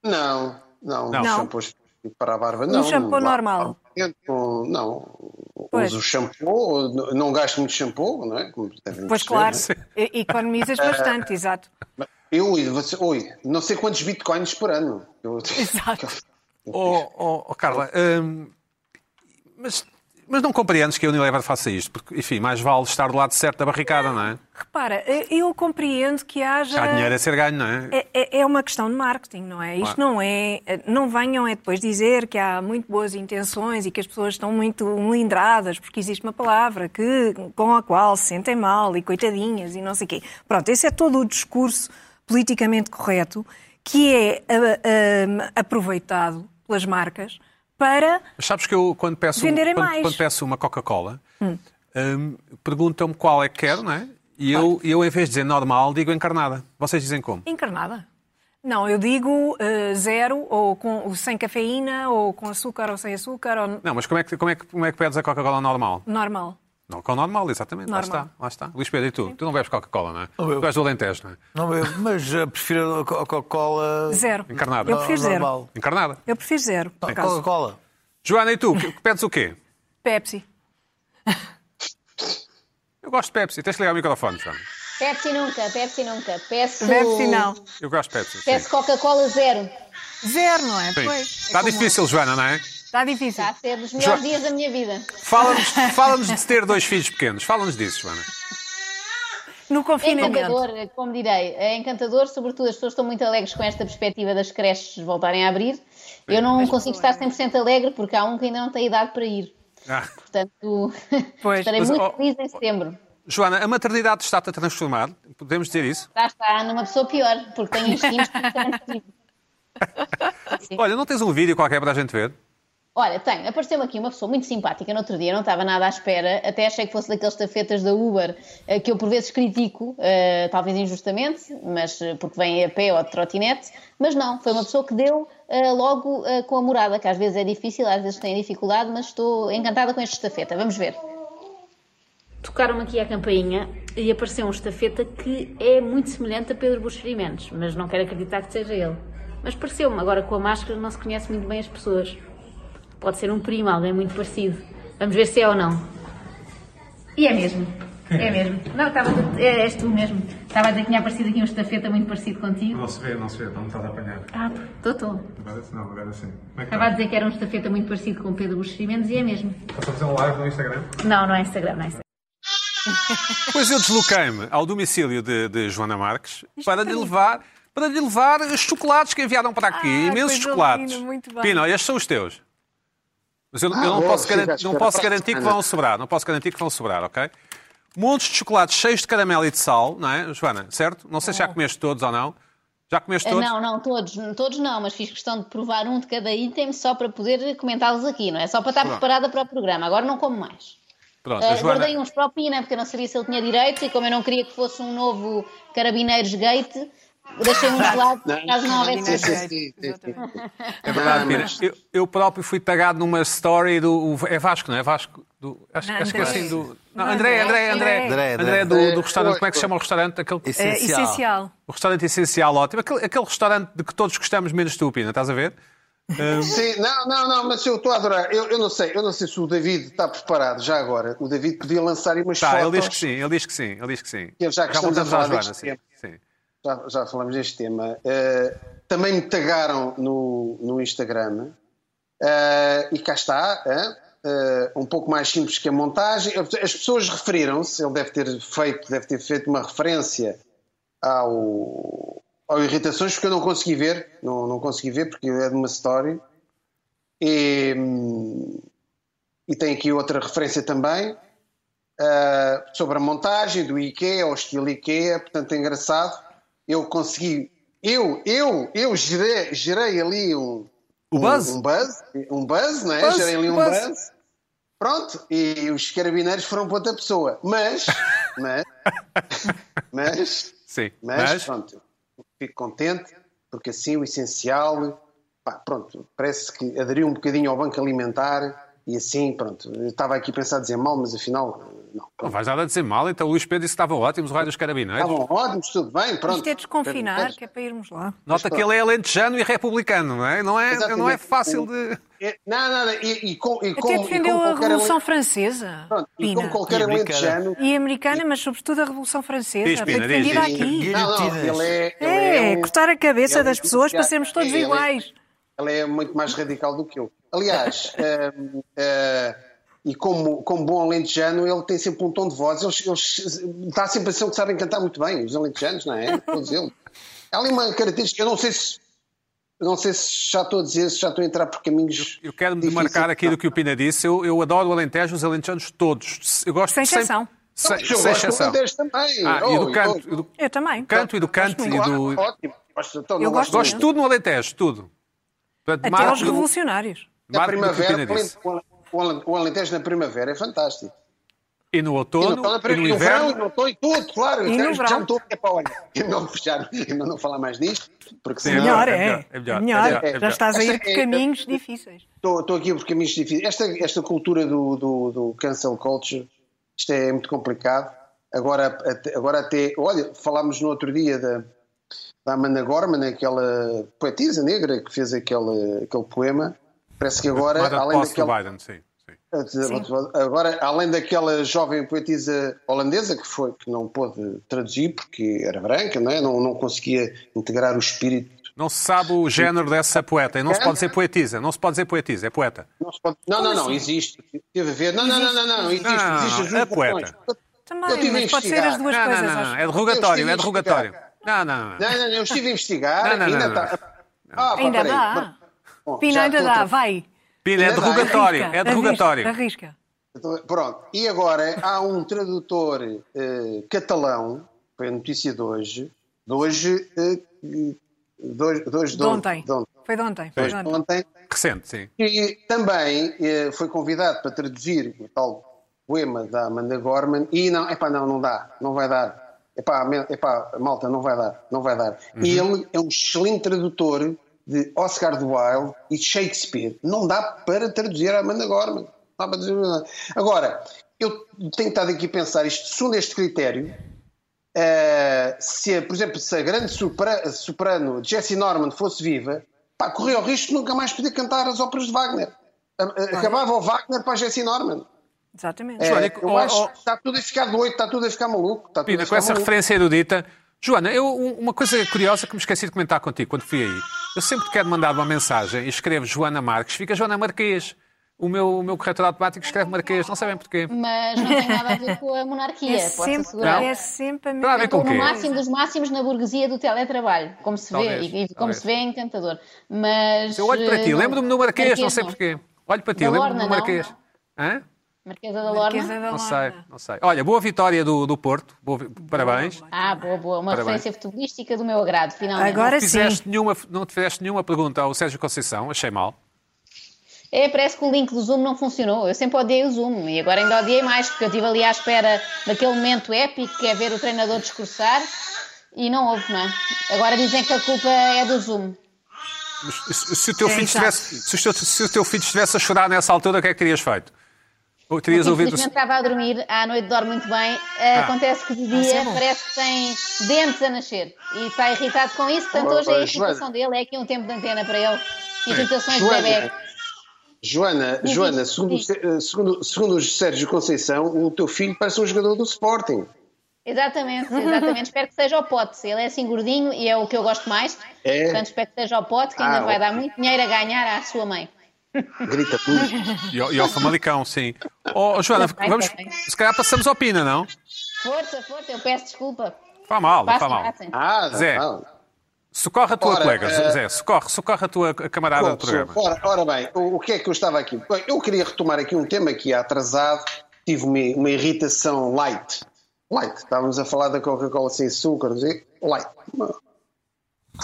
não, não, Não. não. shampoos para a barba, não. shampoo Não, normal. Não, não. Pois. Uso shampoo, não- gasto muito shampoo, não é? Como devem pois claro, economizas bastante, exato. Eu, você, ui, não sei quantos bitcoins por ano. Eu- Exato. Oh, oh, oh, Carla, hum, mas, mas não compreendes que a Unilever faça isto? Porque, enfim, mais vale estar do lado certo da barricada, não é? Repara, eu compreendo que haja. Há dinheiro a ser ganho, não é? É, é- é uma questão de marketing, não é? Isto Claro. não é. Não venham é depois dizer que há muito boas intenções e que as pessoas estão muito melindradas porque existe uma palavra que, com a qual se sentem mal e coitadinhas e não sei o quê. Pronto, esse é todo o discurso politicamente correto que é ah, ah, aproveitado pelas marcas para. Sabes que eu, quando peço, Venderem quando, mais. quando peço uma Coca-Cola, hum, perguntam-me qual é que quero, não é? E eu, eu, em vez de dizer normal, digo encarnada. Vocês dizem como? Encarnada. Não, eu digo ah, zero, ou com, sem cafeína, ou com açúcar ou sem açúcar, ou Não, mas como é que, como é que, como é que pedes a Coca-Cola normal? normal. Não, com normal, exatamente. Lá Normal. está, lá está. Luís Pedro, e tu? Tu não bebes Coca-Cola, não é? Não bebo. Tu és do Alentejo, não é? Não, eu, mas eh, prefiro a Co- a Coca-Cola. Zero. Encarnada. Eu prefiro zero. normal. Encarnada. Eu prefiro zero, por Não, acaso. Coca-Cola. Joana, e tu? Que- que Pedes o quê? Pepsi. Eu gosto de Pepsi. Tens que ligar o microfone, Joana. Pepsi nunca, Pepsi nunca. Peço, Pepsi não. Eu gosto de Pepsi. sim. Peço Coca-Cola zero. Zero, não é? Sim. Pois. Está difícil, Joana, não é? Está difícil. Está a ser dos melhores Jo- dias da minha vida. Fala-nos fala de ter dois filhos pequenos. Fala-nos disso, Joana. No É confinamento. encantador, como direi, é encantador, sobretudo as pessoas estão muito alegres com esta perspectiva das creches voltarem a abrir. Eu não consigo estar 100% alegre porque há um que ainda não tem idade para ir. Ah. Portanto, Pois. estarei Mas, muito oh, feliz em setembro. Joana, a maternidade está-te a transformar? Podemos dizer isso? Já está numa pessoa pior, porque tenho instintos completamente. Olha, não tens um vídeo qualquer para a gente ver? Olha, tenho. Apareceu-me aqui uma pessoa muito simpática no outro dia, não estava nada à espera, até achei que fosse daqueles tafetas da Uber eh, que eu por vezes critico, eh, talvez injustamente, mas eh, porque vem a pé ou de trotinete, mas não, foi uma pessoa que deu logo com a morada, que às vezes é difícil, às vezes tem dificuldade, mas estou encantada com este estafeta. Vamos ver. Tocaram-me aqui a campainha e apareceu um estafeta que é muito semelhante a Pedro Buxo Ferimentos, mas não quero acreditar que seja ele. Mas pareceu-me, agora com a máscara não se conhece muito bem as pessoas. Pode ser um primo, alguém muito parecido. Vamos ver se é ou não. E é mesmo. É mesmo. Não, estava é, és tu mesmo. Estava a dizer que tinha aparecido aqui um estafeta muito parecido contigo. Não se vê, não se vê, não me estás a apanhar. Ah, estou, estou. Agora não, agora sim. Como é que Estava a está? dizer que era um estafeta muito parecido com o Pedro Buxo e é mesmo. Estás a fazer um live no Instagram? Não, não é Instagram, não é Instagram. Pois eu desloquei-me ao domicílio de, de Joana Marques para lhe levar para lhe levar os chocolates que enviaram para aqui. Ah, imensos coisa chocolates. bem. Pino, estes são os teus. Mas eu, eu Ah, não, boa, posso, garantir, não posso garantir que vão sobrar. Não posso garantir que vão sobrar, ok? Montes de chocolates cheios de caramelo e de sal, não é, Joana? Certo? Não sei se já comeste todos ou não. Já comeste Ah, todos? Não, não, todos, todos não, mas fiz questão de provar um de cada item só para poder comentá-los aqui, não é? Só para estar preparada para o programa. Agora não como mais. Pronto, a Joana... Guardei uns para o Pina, porque eu não sabia se ele tinha direito e como eu não queria que fosse um novo Carabineiros Gate, deixei uns de lado caso não houvesse. Sim, sim, sim. É verdade, mas- Eu, eu próprio fui tagado numa story do. É Vasco, não é? Vasco. Do, acho, Não, acho que é assim do. Não, André, André, André. André. André, André do, do restaurante. Como é que se chama o restaurante? Aquele, É, Essencial. essencial. o restaurante essencial ótimo. Aquele, aquele restaurante de que todos gostamos menos tu, Pina, estás a ver? Sim, não, não, não, mas eu estou a adorar. Eu, eu não sei, eu não sei se o David está preparado já agora. O David podia lançar aí umas Tá, fotos. ele diz que sim, ele diz que sim, ele diz que sim. Que já que estamos a falar deste sim. tema. Já, já falamos deste tema. Eh, também me tagaram no, no Instagram. Eh, e cá está. eh, um pouco mais simples que a montagem. As pessoas referiram-se, ele deve ter feito, deve ter feito uma referência ao, ao Irritações, porque eu não consegui ver, não, não consegui ver, porque é de uma story. E, e tem aqui outra referência também. Uh, sobre a montagem do IKEA, ao estilo IKEA, portanto é engraçado. Eu consegui, eu, eu, eu gerei, gerei ali um, O buzz? um, um buzz, um buzz, não é? Buzz, gerei ali um buzz. buzz. Pronto, e os carabineiros foram para outra pessoa. Mas, mas, mas, Sim, mas, mas- pronto, fico contente, porque assim o essencial, pá, pronto, parece que aderiu um bocadinho ao banco alimentar e assim, pronto, eu estava aqui a pensar dizer mal, mas afinal, não. Não vais nada a dizer mal, então o Luís Pedro disse que estavam ótimos, o raio dos carabineiros. Estavam ótimos, tudo bem, pronto. Isto é desconfinar, que é para irmos lá. Nota que ele é alentejano e republicano, não é? Não é, Exatamente. não é fácil de. É, Não, não, não, e, e com, e com, Até e defendeu como a Revolução ale- Francesa. pronto, e como Pina. qualquer E alentejano, E americana, mas sobretudo a Revolução Francesa. Diz, Foi Pina, diz, defendida diz. aqui. Não, não, ele é, ele É, um- cortar a cabeça é das pessoas para sermos todos ele é- iguais. Ele é muito mais radical do que eu. Aliás, hum, eh, e como, como bom alentejano, ele tem sempre um tom de voz. Eles, eles, dá a sensação que sabem cantar muito bem, os alentejanos, não é? Todos eles. Há ali uma característica, eu não sei se. eu Não sei se já estou a dizer, se já estou a entrar por caminhos. Eu quero-me difíceis. demarcar aqui do que o Pina disse. Eu, eu adoro o Alentejo, os alentejanos todos. Eu gosto Sem sempre- exceção. Sem, Eu sem gosto do exceção. Alentejo também. Ah, e Oh, do canto, oh, e do Eu também. canto e do canto e claro, do. Ótimo. Gosto, então, Eu gosto Gosto de tudo no Alentejo, tudo. Portanto, Até aos revolucionários. Do o primavera, Pina disse. O Alen- o Alen- o Alentejo na primavera é fantástico. E no E outono, no, e no verão, inverno. não estou em tudo, claro. E no já, verão. já estou a para olha. Eu não fechar, eu não falar mais nisto, porque Sim, senão. Melhor, é é. melhor, é melhor, É é melhor. melhor, é Já estás a ir por é- caminhos difíceis. Estou, estou aqui por caminhos difíceis. Esta, esta cultura do, do, do cancel culture, isto é muito complicado. Agora até, agora até olha, falámos no outro dia da, da Amanda Gorman, aquela poetisa negra que fez aquele, aquele poema. Parece que agora, além daquela. Biden, sim. sim. Agora, além daquela jovem poetisa holandesa que foi que não pôde traduzir porque era branca, não é? Não, não conseguia integrar o espírito. Não se sabe o género dessa poeta. E não se pode dizer poetisa. Não se pode dizer poetisa, é poeta. Não, se pode- não, não, não, existe. Teve a ver. Não, não, não, não, não, existe. Não, não, não, existe as é poeta. Também, mas pode ser as duas Não, não, coisas. não, não. acho. É derrogatório, é derrogatório. Não, não, não. Não, não, não, eu estive a investigar. Não, não, ainda não, não. está. Ah, Ainda dá. Bom, Pina ainda dá, outra- vai. Pina, é derrogatório. Arrisca, É derrogatório. Arrisca. Então, Pronto, e agora há um tradutor eh, catalão, foi a notícia de hoje, de hoje, eh, de hoje, de hoje De ontem. de ontem, Foi de ontem. Foi de ontem. ontem, Recente, sim. e também eh, foi convidado para traduzir o tal poema da Amanda Gorman, e não, epá, não, não dá, não vai dar. Epá, epá, malta, não vai dar, não vai dar. E ele é um excelente tradutor de Oscar Wilde e de Shakespeare. Não dá para traduzir a Amanda Gorman. Não dá para traduzir nada. Agora, eu tenho estado aqui a pensar isto, segundo este critério, eh, se, por exemplo, se a grande sopra- soprano Jessie Norman fosse viva, pá, corria o risco de nunca mais poder cantar as óperas de Wagner. Acabava o Wagner para a Jessie Norman. Exatamente. É, eu acho que está tudo a ficar doido, está tudo a ficar maluco. Está tudo Pina, a com essa maluco. referência erudita. Joana, eu, um- uma coisa curiosa que me esqueci de comentar contigo quando fui aí. Eu sempre que quero mandar uma mensagem e escrevo Joana Marques, fica Joana Marquês. O meu, o meu corretor automático escreve Marquês, não sabem porquê. Mas não tem nada a ver com a monarquia, É posso sempre, assegurar. é sempre a mesma com Estou no máximo dos máximos na burguesia do teletrabalho, como se vê, Talvez, e, como talvez. se vê é encantador. Mas. Eu olho para ti, eh, lembro-me do Marquês, não sei não. porquê. Olho para ti, lembro-me do não? Marquês. Hã? Marquesa da Lorna. Marquesa da Não sei, Lorna. não sei. Olha, boa vitória do, do Porto. Boa Parabéns. Ah, boa, boa. Uma Parabéns. referência futebolística do meu agrado, finalmente. Agora Não sim. fizeste nenhuma, não te fizeste nenhuma pergunta ao Sérgio Conceição, achei mal. É, parece que o link do Zoom não funcionou. Eu sempre odiei o Zoom e agora ainda odiei mais, porque eu estive ali à espera daquele momento épico que é ver o treinador discursar e não houve, não é? Agora dizem que a culpa é do Zoom. Mas Se, se o teu É, filho estivesse, se, o teu, se o teu filho estivesse a chorar nessa altura, o que é que terias feito? Terias ouvido. infelizmente estava a dormir, à noite dorme muito bem. Ah. Acontece que de dia é bom. parece que tem dentes a nascer e está irritado com isso. Portanto, hoje é a irritação dele, é aqui um tempo de antena para ele. Irritações de Joana, bebê. Joana, Diz, Joana segundo, diz. eh, segundo, segundo o Sérgio Conceição, o teu filho parece um jogador do Sporting. Exatamente, exatamente. espero que seja o pote. Ele é assim gordinho e é o que eu gosto mais. É? Portanto, espero que seja o pote, que ainda Ah, vai ok. dar muito dinheiro a ganhar à sua mãe. Grita muito. E ao, e ao Famalicão, sim. Oh, Joana, vamos, se calhar passamos ao Pina, não? Força, força, eu peço desculpa. Faz mal, faz mal. Ah, Zé. não. Socorre a tua Ora, colega, eh, Zé, socorre, socorre a tua camarada do programa. Ora, ora bem, o, o que é que eu estava aqui? Bem, Eu queria retomar aqui um tema que ia atrasado, tive uma, uma irritação light. Light, estávamos a falar da Coca-Cola sem açúcar, não sei, light.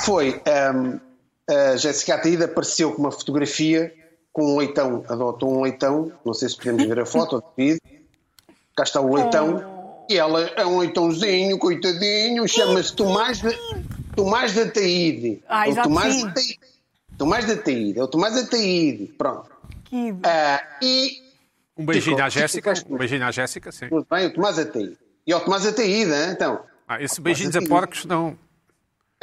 Foi, ehm, a Jéssica Ataída apareceu com uma fotografia com um leitão, adotou um leitão, não sei se podemos ver a foto do vídeo, cá está o leitão, e ela é um leitãozinho, coitadinho, chama-se Tomás de, Tomás de Ataíde. Ah, É Tomás de Ataíde. Tomás de Ataíde, é o Tomás de Ataíde, pronto. Que- Ah, e Um beijinho à Jéssica, um beijinho à Jéssica, sim. muito bem, o Tomás Ataíde. E ao Tomás Ataíde, hein, então. Ah, esse beijinhos a porcos não.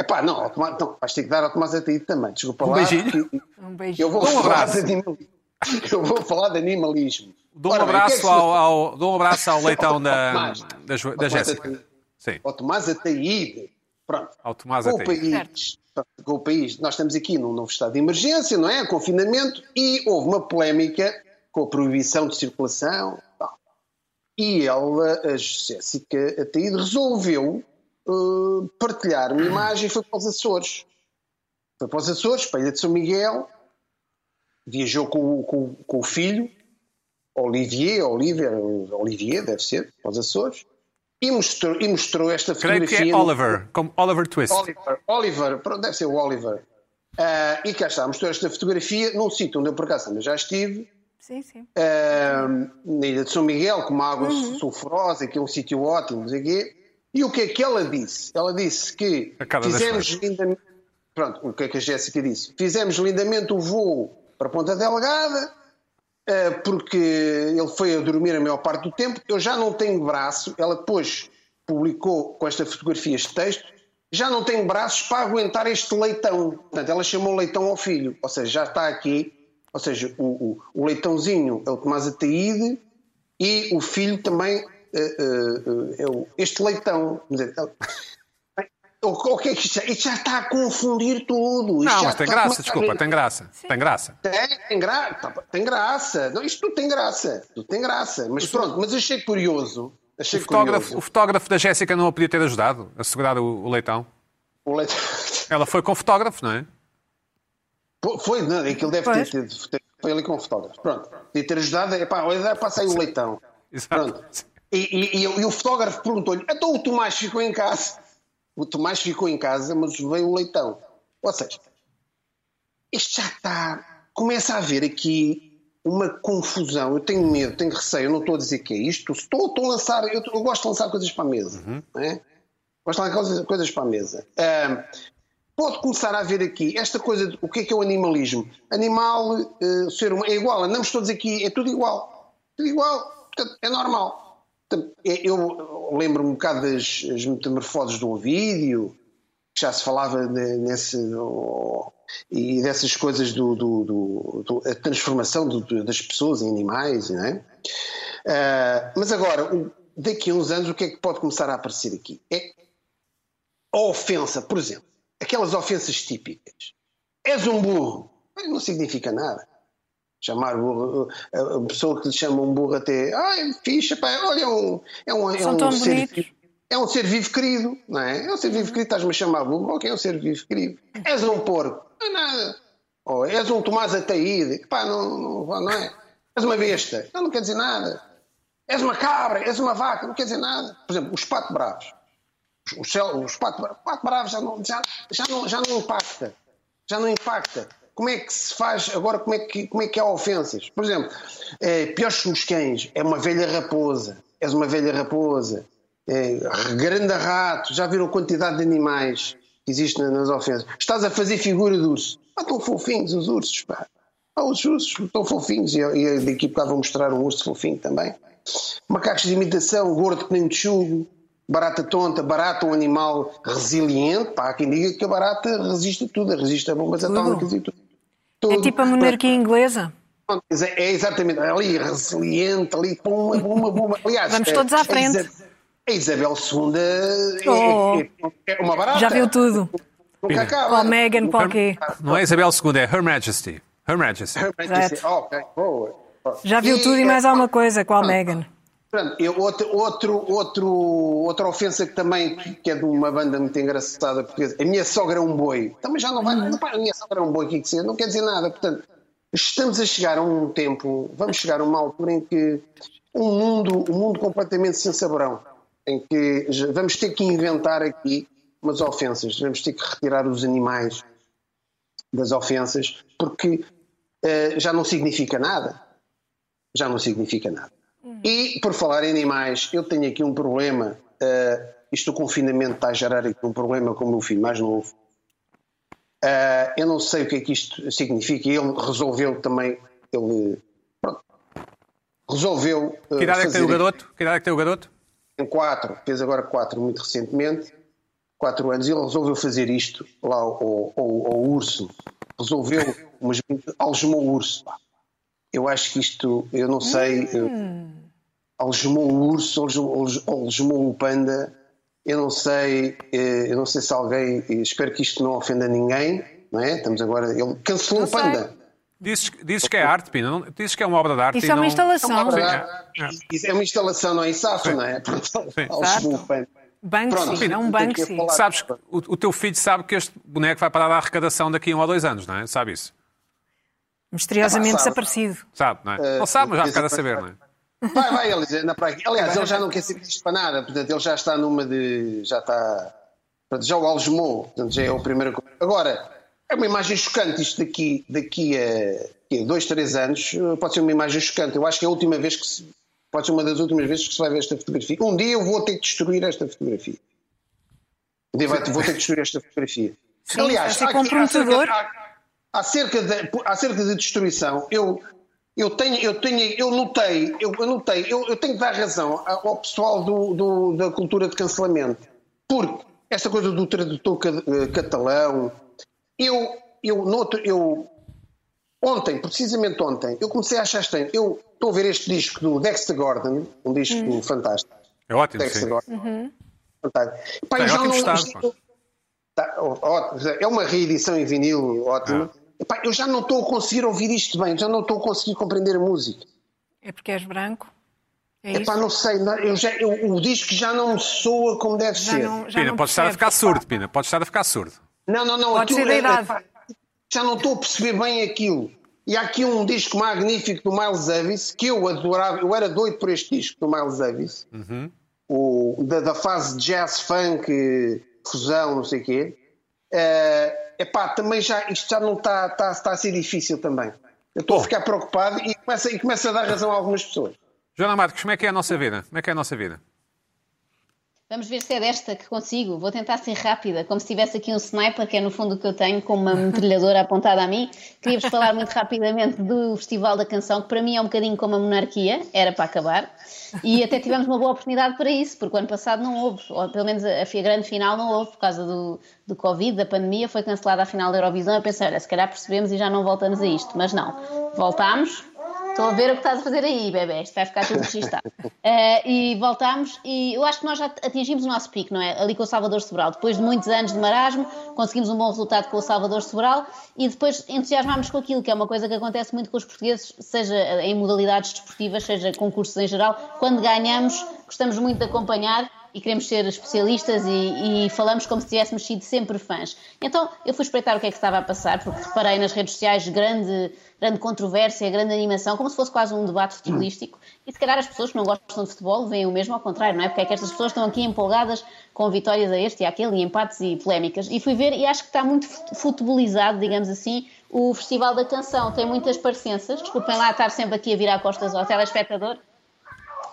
Epá, não, ao Tomás, não, vais ter que dar ao Tomás Ataíde também, desculpa Um lá. beijinho? que Um beijo. Eu vou, Um falar abraço. de animalismo. eu vou falar de animalismo. Dou um Ora o é abraço, que ao, ao- dou um abraço ao leitão da, Tomás. da, da Jéssica. Sim, Ao Tomás Ataíde. Pronto. ao Tomás com o Ataíde. país, com o país, nós estamos aqui num novo estado de emergência, não é? Confinamento, e houve uma polémica com a proibição de circulação. tal. E ela, a Jéssica Ataíde, resolveu eh, partilhar uma imagem foi para os Açores. Foi para os Açores, para a Ilha de São Miguel, viajou com, o- com, com o filho, Olivier, Oliver, Olivier, deve ser, para os Açores, e mostrou, e mostrou esta Creio fotografia. que é no- Oliver, como Oliver Twist. Oliver, Oliver, pronto, deve ser o Oliver. Ah, e cá está, mostrou esta fotografia num sítio onde eu por acaso também já estive, Sim, sim. ah, na Ilha de São Miguel, com uma água sulfurosa, que é um sítio ótimo, não sei o quê. E o que é que ela disse? Ela disse que fizemos lindamente. Pronto, o que é que a Jéssica disse? Fizemos lindamente o voo para Ponta Delgada, ah, porque ele foi a dormir a maior parte do tempo. Eu já não tenho braço. Ela depois publicou com esta fotografia este texto. Já não tenho braços para aguentar este leitão. Portanto, ela chamou leitão ao filho. Ou seja, já está aqui. Ou seja, o, o, o leitãozinho é o Tomás Ataíde e o filho também é o, este leitão. O, o que é que isto, já- isto já está a confundir tudo. Isto Não, mas tem graça, desculpa, tem graça. Tem graça. tem, tem, gra... tá, tem graça. Não, isto tudo tem graça. Tudo tem graça. Mas pronto, mas achei curioso. Achei O fotógrafo, curioso. o fotógrafo da Jéssica não a podia ter ajudado a segurar o, o leitão. O leite- Ela foi com fotógrafo, não é? Foi, não, aquilo deve Pois. ter, ter, foi ali com o fotógrafo. Pronto. Podia ter ajudado. Epá, olha, passa aí o leitão. Exato. Pronto. E, e- e- o fotógrafo perguntou-lhe: então o Tomás ficou em casa? O Tomás ficou em casa, mas veio o leitão. Ou seja, isto já está. Começa a haver aqui uma confusão. Eu tenho medo, tenho receio. Eu não estou a dizer que é isto. Estou, estou a lançar. Eu, eu gosto de lançar coisas para a mesa. Não é? Gosto de lançar coisas, coisas para a mesa. Pode começar a haver aqui esta coisa de o que é que é o animalismo. Animal, eh, ser humano, é igual. Andamos todos aqui, é tudo igual. Tudo igual. Portanto, é normal. Eu lembro-me um bocado das as metamorfoses do Ovídio, que já se falava de- nesse. oh, e dessas coisas do, do, do- do- transformação do- das pessoas em animais, não é? Ah, mas agora, daqui a uns anos, o que é que pode começar a aparecer aqui? É a ofensa, por exemplo, aquelas ofensas típicas. És um burro. Não significa nada. Chamar burro, a pessoa que lhe chama um burro até, ai, ficha, pá, olha, é um, é um, é um ser bonitos. vivo. É um ser vivo querido, não é? É um ser vivo querido, estás-me a chamar burro, ok, é um ser vivo querido. És um porco, não é nada. Ou és um Tomás Ataíde, pá, não, não, não é? És uma besta, não, não quer dizer nada. És uma cabra, és uma vaca, não quer dizer nada. Por exemplo, os pato bravos. Os, céu- os pato, pato bravos já não, já, já, não, já não impacta. Já não impacta. Como é que se faz agora? Como é que, como é que há ofensas? Por exemplo, é, piores que os cães é uma velha raposa. És uma velha raposa. É, grande rato. Já viram a quantidade de animais que existe na- nas ofensas? Estás a fazer figura de urso. Ah, tão fofinhos os ursos, pá. Ah, os ursos estão fofinhos e, e daqui a bocado vou mostrar um urso fofinho também. Macacos de imitação, gordo que nem um chugo, barata tonta, barata um animal resiliente. Pá, há quem diga que a barata resiste a tudo, resiste a bombas atómicas e tudo. É Tudo. tipo a monarquia inglesa. Pronto, É exatamente ali, resiliente, ali, com uma, uma bomba. Aliás, Vamos a- todos à a frente. Isa- A Isabel II é, Oh. é- é uma barata. Já viu tudo. Nunca acaba. Meghan, qual quê? Não é Isabel II, é Her Majesty. Her Majesty. Exato. Ok, boa. Já viu tudo e mais alguma coisa. Qual Meghan? Pronto, outro, outro, outro, outra ofensa que também que é de uma banda muito engraçada portuguesa. A minha sogra é um boi. Também já não vai. Uhum. Pá, a minha sogra é um boi, que é que seja? Não quer dizer nada. Portanto, estamos a chegar a um tempo, vamos chegar a uma altura em que um mundo, um mundo completamente sem saborão, em que vamos ter que inventar aqui umas ofensas, vamos ter que retirar os animais das ofensas, porque eh, já não significa nada. Já não significa nada. E, por falar em animais, eu tenho aqui um problema. eh, isto do confinamento está a gerar aqui um problema com o meu filho mais novo. Eh, eu não sei o que é que isto significa. Ele resolveu também. Ele pronto, resolveu. eh, Que idade é que tem o garoto? Que idade é que tem o garoto? tem quatro, fez agora quatro muito recentemente, quatro anos, e ele resolveu fazer isto lá ao, ao- ao urso. Resolveu, mas algemou o urso. Eu acho que isto, eu não sei, Hum. eh, algemou o urso, algemou, o panda. Eu não sei, eh, eu não sei se alguém, eh, espero que isto não ofenda ninguém, não é? Estamos agora, ele cancelou Não o panda. sei. Dizes, dizes que é arte, Pina. Não, dizes que é uma obra de arte. Isso e é uma não- instalação. É uma é, é. Isso é uma instalação, não é? Isso não é? Pronto, algemou o panda. Banksy, não um tenho que Banksy. Sabes que o, o teu filho sabe que este boneco vai parar à arrecadação daqui a um ou dois anos, não é? Sabe isso? Misteriosamente É, sabe. desaparecido. Sabe, não é? Não sabe, mas já ficar a saber, não é? Vai, vai, ele dizer, na prática. Aliás, ele já não quer saber disto para nada, portanto, ele já está numa de. Já está. portanto, Já o algemou, portanto, já é o primeiro. Agora, é uma imagem chocante isto daqui, daqui a dois, três anos, pode ser uma imagem chocante. Eu acho que é a última vez que se. Pode ser uma das últimas vezes que se vai ver esta fotografia. Um dia eu vou ter que destruir esta fotografia. Um dia vou ter que destruir esta fotografia. Sim, vai ser há aqui- comprometedor. acerca- há- acerca, de, acerca de destruição, eu, eu tenho, eu tenho, eu notei, eu, eu notei, eu, eu tenho que dar razão ao pessoal do, do- da cultura de cancelamento, porque esta coisa do tradutor eh, catalão, eu, eu, noto, eu ontem, precisamente ontem, eu comecei a achar estranho. Eu estou a ver este disco do Dexter Gordon, um disco Hum. fantástico. É ótimo, Dexter sim. Gordon. Fantástico. Pá, Tem eu já ótimo não- estado, pá. Tá, ó- ótimo. É uma reedição em vinil ótima. Ah. Epá, eu já não estou a conseguir ouvir isto bem, já não estou a conseguir compreender a música. É porque és branco? É Epá, isso? não sei, não- eu já, eu- o disco já não me soa como deve Já ser. não, já Pina, pode estar a ficar surdo, Pina. Pode estar a ficar surdo. Não, não, não. Pode aquilo ser da é- epá, já não estou a perceber bem aquilo. E há aqui um disco magnífico do Miles Davis, que eu adorava, eu era doido por este disco do Miles Davis, o, da, da fase jazz, funk, fusão, não sei o quê. É epá, também já, isto já não está está, está a ser difícil também. Eu estou a ficar preocupado e começa, e começa a dar razão a algumas pessoas. Joana Marques, como é que é a nossa vida? Como é que é a nossa vida? Vamos ver se é desta que consigo. Vou tentar ser rápida, como se tivesse aqui um sniper, que é no fundo o que eu tenho, com uma metralhadora apontada a mim. Queria-vos falar muito rapidamente do Festival da Canção, que para mim é um bocadinho como a monarquia, era para acabar. E até tivemos uma boa oportunidade para isso, porque o ano passado não houve, ou pelo menos a, a grande final não houve, por causa do, do Covid, da pandemia, foi cancelada a final da Eurovisão. Eu pensei, olha, se calhar percebemos e já não voltamos a isto. Mas não, voltámos, Estou a ver o que estás a fazer aí, bebê. Isto vai ficar tudo registado. Eh, e voltámos, e eu acho que nós já atingimos o nosso pico, não é? Ali com o Salvador Sobral. Depois de muitos anos de marasmo, conseguimos um bom resultado com o Salvador Sobral e depois entusiasmámos com aquilo, que é uma coisa que acontece muito com os portugueses, seja em modalidades desportivas, seja concursos em geral. Quando ganhamos, gostamos muito de acompanhar e queremos ser especialistas e, e falamos como se tivéssemos sido sempre fãs. Então eu fui espreitar o que é que estava a passar, porque reparei nas redes sociais grande, grande controvérsia, grande animação, como se fosse quase um debate futebolístico. E se calhar as pessoas que não gostam de futebol veem o mesmo ao contrário, não é? Porque é que estas pessoas estão aqui empolgadas com vitórias a este e àquele, e empates e polémicas. E fui ver e acho que está muito futebolizado, digamos assim, o Festival da Canção. Tem muitas parecenças, desculpem lá estar sempre aqui a virar costas ao telespectador.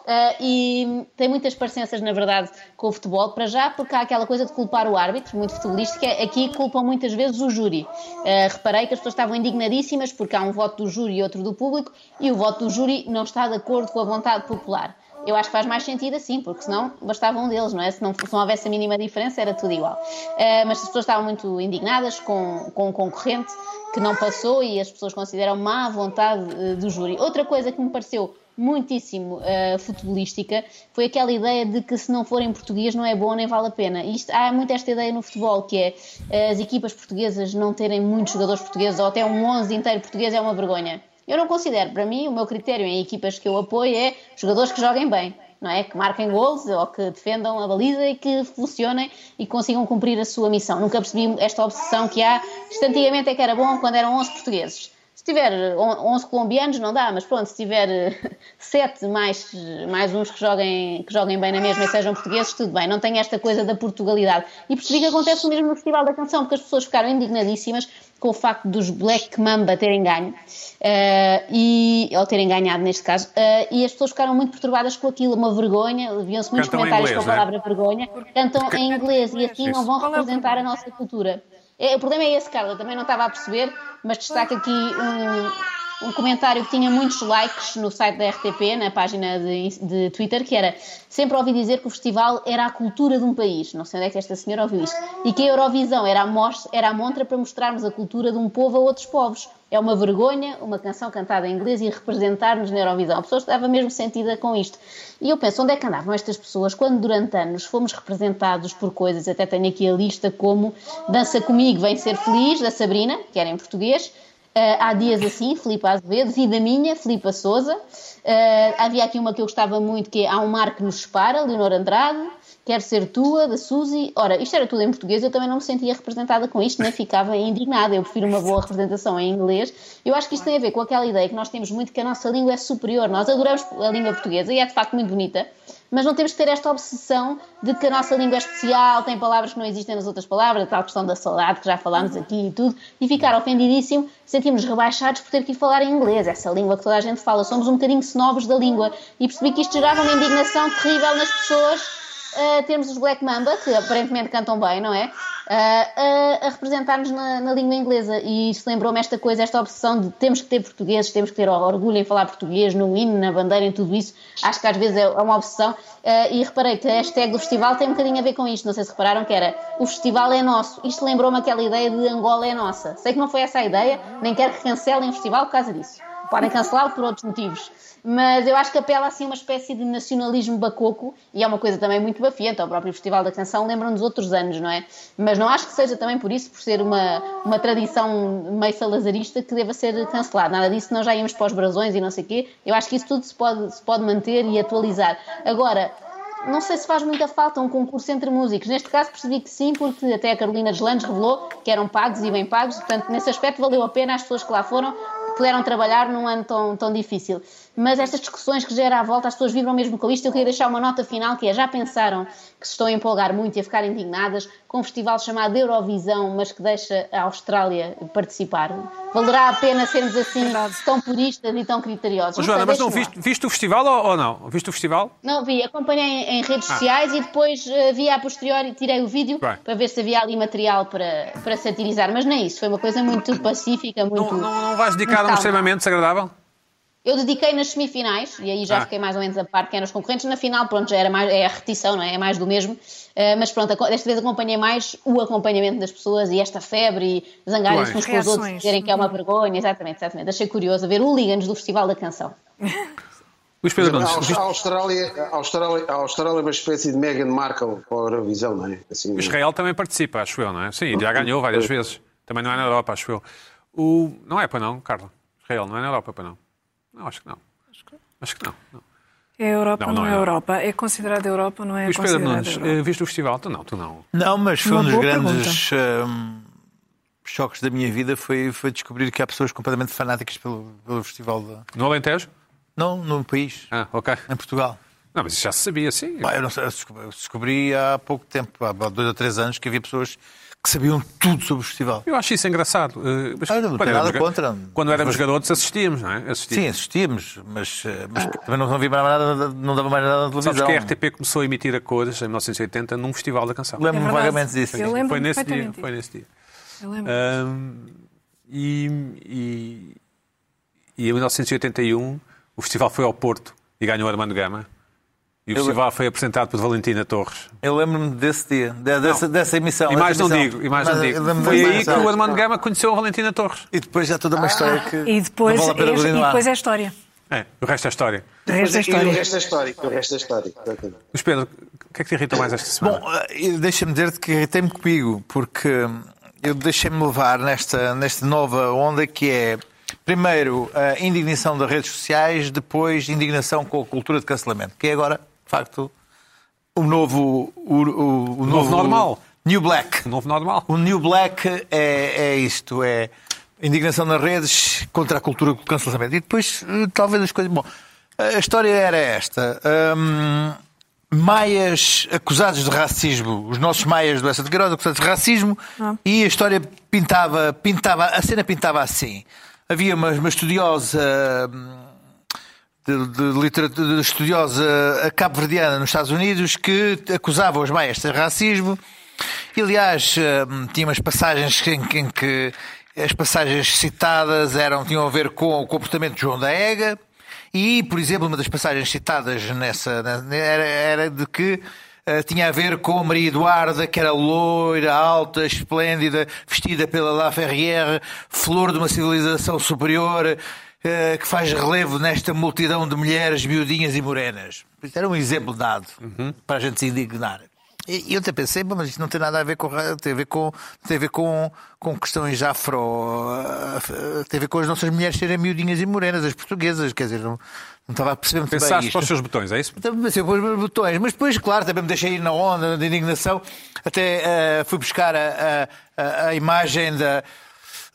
Uh, e tem muitas parecenças, na verdade, com o futebol, para já, porque há aquela coisa de culpar o árbitro, muito futebolística, aqui culpam muitas vezes o júri. Uh, reparei que as pessoas estavam indignadíssimas porque há um voto do júri e outro do público, e o voto do júri não está de acordo com a vontade popular. Eu acho que faz mais sentido assim, porque senão bastava um deles, não é? Se não, se não houvesse a mínima diferença, era tudo igual. Uh, mas as pessoas estavam muito indignadas com, com o concorrente que não passou e as pessoas consideram má a vontade do júri. Outra coisa que me pareceu muitíssimo uh, futebolística foi aquela ideia de que se não for em português não é bom nem vale a pena. Isto, há muito esta ideia no futebol que é uh, as equipas portuguesas não terem muitos jogadores portugueses ou até um 11 inteiro português é uma vergonha. Eu não considero, para mim, o meu critério em equipas que eu apoio é jogadores que joguem bem, não é? Que marquem gols ou que defendam a baliza e que funcionem e consigam cumprir a sua missão. Nunca percebi esta obsessão que há. Isto é que era bom quando eram 11 portugueses tiver 11 colombianos não dá, mas pronto, se tiver 7 mais, mais uns que joguem, que joguem bem na mesma e sejam portugueses, tudo bem, não tem esta coisa da Portugalidade. E percebi que acontece o mesmo no Festival da Canção, porque as pessoas ficaram indignadíssimas com o facto dos Black Mamba terem ganho, uh, e, ou terem ganhado neste caso, uh, e as pessoas ficaram muito perturbadas com aquilo, uma vergonha, viam-se muitos Cantam comentários inglês, com a é? palavra vergonha, cantam em inglês e assim não vão é representar a nossa cultura. É, o problema é esse, Carla, também não estava a perceber, mas destaca aqui um, um comentário que tinha muitos likes no site da RTP, na página de, de Twitter, que era sempre ouvi dizer que o festival era a cultura de um país. Não sei onde é que esta senhora ouviu isto. E que a Eurovisão era a, mostra, era a montra para mostrarmos a cultura de um povo a outros povos. É uma vergonha uma canção cantada em inglês e representar-nos na Eurovisão. A pessoa estava mesmo sentida com isto. E eu penso, onde é que andavam estas pessoas quando durante anos fomos representados por coisas, até tenho aqui a lista como Dança Comigo, Vem Ser Feliz, da Sabrina, que era em português, há dias assim, Filipe Azevedo, Vida Minha, Filipe Souza. Uh, havia aqui uma que eu gostava muito, que é Há um Mar que nos separa, Leonor Andrade. Quero ser tua, da Suzy. Ora, isto era tudo em português, eu também não me sentia representada com isto, nem ficava indignada. Eu prefiro uma boa representação em inglês. Eu acho que isto tem a ver com aquela ideia que nós temos muito que a nossa língua é superior. Nós adoramos a língua portuguesa e é de facto muito bonita, mas não temos que ter esta obsessão de que a nossa língua é especial, tem palavras que não existem nas outras palavras, a tal questão da saudade que já falámos aqui e tudo, e ficar ofendidíssimo, sentimos rebaixados por ter que ir falar em inglês, essa língua que toda a gente fala. Somos um bocadinho snobs da língua e percebi que isto gerava uma indignação terrível nas pessoas. Uh, termos os Black Mamba, que aparentemente cantam bem, não é? Uh, uh, a representar-nos na, na, língua inglesa. E isso lembrou-me esta coisa, esta opção de temos que ter portugueses, temos que ter orgulho em falar português, no hino, na bandeira, em tudo isso. Acho que às vezes é uma obsessão. e reparei que a hashtag do festival tem um bocadinho a ver com isto. Não sei se repararam que era o festival é nosso. Isto lembrou-me aquela ideia de Angola é nossa. Sei que não foi essa a ideia, nem quero que cancelem o festival por causa disso. Podem cancelá-lo por outros motivos mas eu acho que apela assim a uma espécie de nacionalismo bacoco e é uma coisa também muito bafienta. O próprio Festival da Canção lembra-nos outros anos, não é? Mas não acho que seja também por isso, por ser uma, uma tradição meio salazarista, que deva ser cancelado. Nada disso, nós já íamos para os brasões e não sei o quê. Eu acho que isso tudo se pode, se pode manter e atualizar. Agora, não sei se faz muita falta um concurso entre músicos. Neste caso percebi que sim, porque até a Carolina Deslandes revelou que eram pagos e bem pagos, portanto, nesse aspecto valeu a pena as pessoas que lá foram puderam trabalhar num ano tão, tão difícil. Mas estas discussões que gera à volta, as pessoas vibram mesmo com isto. Eu queria deixar uma nota final que é: já pensaram que se estão a empolgar muito e a ficar indignadas com um festival chamado Eurovisão, mas que deixa a Austrália participar? Valerá a pena sermos assim tão puristas e tão criteriosos? Oh, Joana, mas não viste, viste o festival ou, ou não? Viste o festival? Não, vi, acompanhei em redes sociais e depois uh, vi a posteriori, tirei o vídeo Bem. para ver se havia ali material para, para satirizar, mas nem isso, foi uma coisa muito pacífica, muito. Não, não, não vais dedicar a um extremamente desagradável? Eu dediquei nas semifinais, e aí já Ah. fiquei mais ou menos a par quem eram os concorrentes. Na final, pronto, já era mais, é a repetição, não é? É mais do mesmo. Uh, mas pronto, desta vez acompanhei mais o acompanhamento das pessoas e esta febre e zangarem-se uns com os outros, dizerem que é uma vergonha. Exatamente, exatamente. Achei curioso ver hooligans do Festival da Canção. Luís Pedro viste- a Austrália, a, Austrália, a Austrália é uma espécie de Meghan Markle para a Eurovisão, não é? Assim, Israel também participa, acho eu, não é? Sim, já ganhou várias vezes. Também não é na Europa, acho eu. O... Não é para não, Carla? Israel não é na Europa para não? Não, acho que não. Acho que não. não. É Europa, Não, não, não é é. Europa. É considerado Europa, não é Luís Pedro Nunes, Europa. eh, viste o festival? Tu não, tu não. Não, mas foi Uma um dos grandes hum, choques da minha vida foi, foi descobrir que há pessoas completamente fanáticas pelo, pelo festival. De... No Alentejo? Não, no país, Ah, ok. em Portugal. Não, mas isso já se sabia, sim. Pá, eu não eu descobri há pouco tempo, há dois ou três anos, que havia pessoas que sabiam tudo sobre o festival. Eu acho isso engraçado. eh, mas Ah, não quando tenho éramos nada ga- contra. Quando éramos garotos assistíamos, não é? Assistíamos. Sim, assistíamos, mas, eh, mas também não, não vi mais nada, não dava mais nada na Sabes televisão. que a RTP começou a emitir a cores em 1980 num festival da canção. Lembro-me É vagamente disso. Eu lembro Foi nesse dia. Foi nesse dia. Eu lembro. Ahm, e, e, e em 1981 o festival foi ao Porto e ganhou Armando Gama. E o festival foi apresentado por Valentina Torres. Eu lembro-me desse dia, de- dessa, dessa emissão. E mais não digo, e mais não digo. Foi aí que o Armando Gama conheceu a Valentina Torres. E depois já toda uma história que. E depois, não vale a é, e depois é história. É, o resto é história. O resto é E o história. resto é história. O resto é história. exatamente. Mas Pedro, o que é que te irrita mais esta semana? Bom, eh, deixa-me dizer-te que irritei-me comigo, porque eu deixei-me levar nesta, nesta nova onda que é, primeiro, a indignação das redes sociais, depois, indignação com a cultura de cancelamento, que é agora, de facto, o novo. O, o, o novo normal. New Black. O novo normal. O New Black é, é isto, é indignação nas redes contra a cultura do cancelamento. E depois, eh, talvez as coisas... Bom, a história era esta. Hum, maias acusados de racismo, os nossos maias do Essa de Queiroz acusados de racismo, e a história pintava, pintava, a cena pintava assim. Havia uma, uma estudiosa... hum, de, de literatura de estudiosa cabo-verdiana nos Estados Unidos que acusava os maias de racismo. E, aliás, hum, tinha umas passagens em, em que as passagens citadas eram, tinham a ver com o comportamento de João da Ega. E, por exemplo, uma das passagens citadas nessa era, era de que eh, tinha a ver com Maria Eduarda, que era loira, alta, esplêndida, vestida pela La Ferrière, flor de uma civilização superior, eh, que faz relevo nesta multidão de mulheres miudinhas e morenas. Isto era um exemplo dado para a gente se indignar. E eu até pensei, "Bom, mas isto não tem nada a ver com tem a ver com tem a ver com, com questões afro eh, tem a ver com as nossas mulheres serem miudinhas e morenas, as portuguesas, quer dizer, não, não estava a perceber muito bem Pensaste isto. para os seus botões, é isso? Também pensei, pôs meus botões, mas depois, claro, também me deixei ir na onda de indignação. Até eh, fui buscar a- a- a imagem da,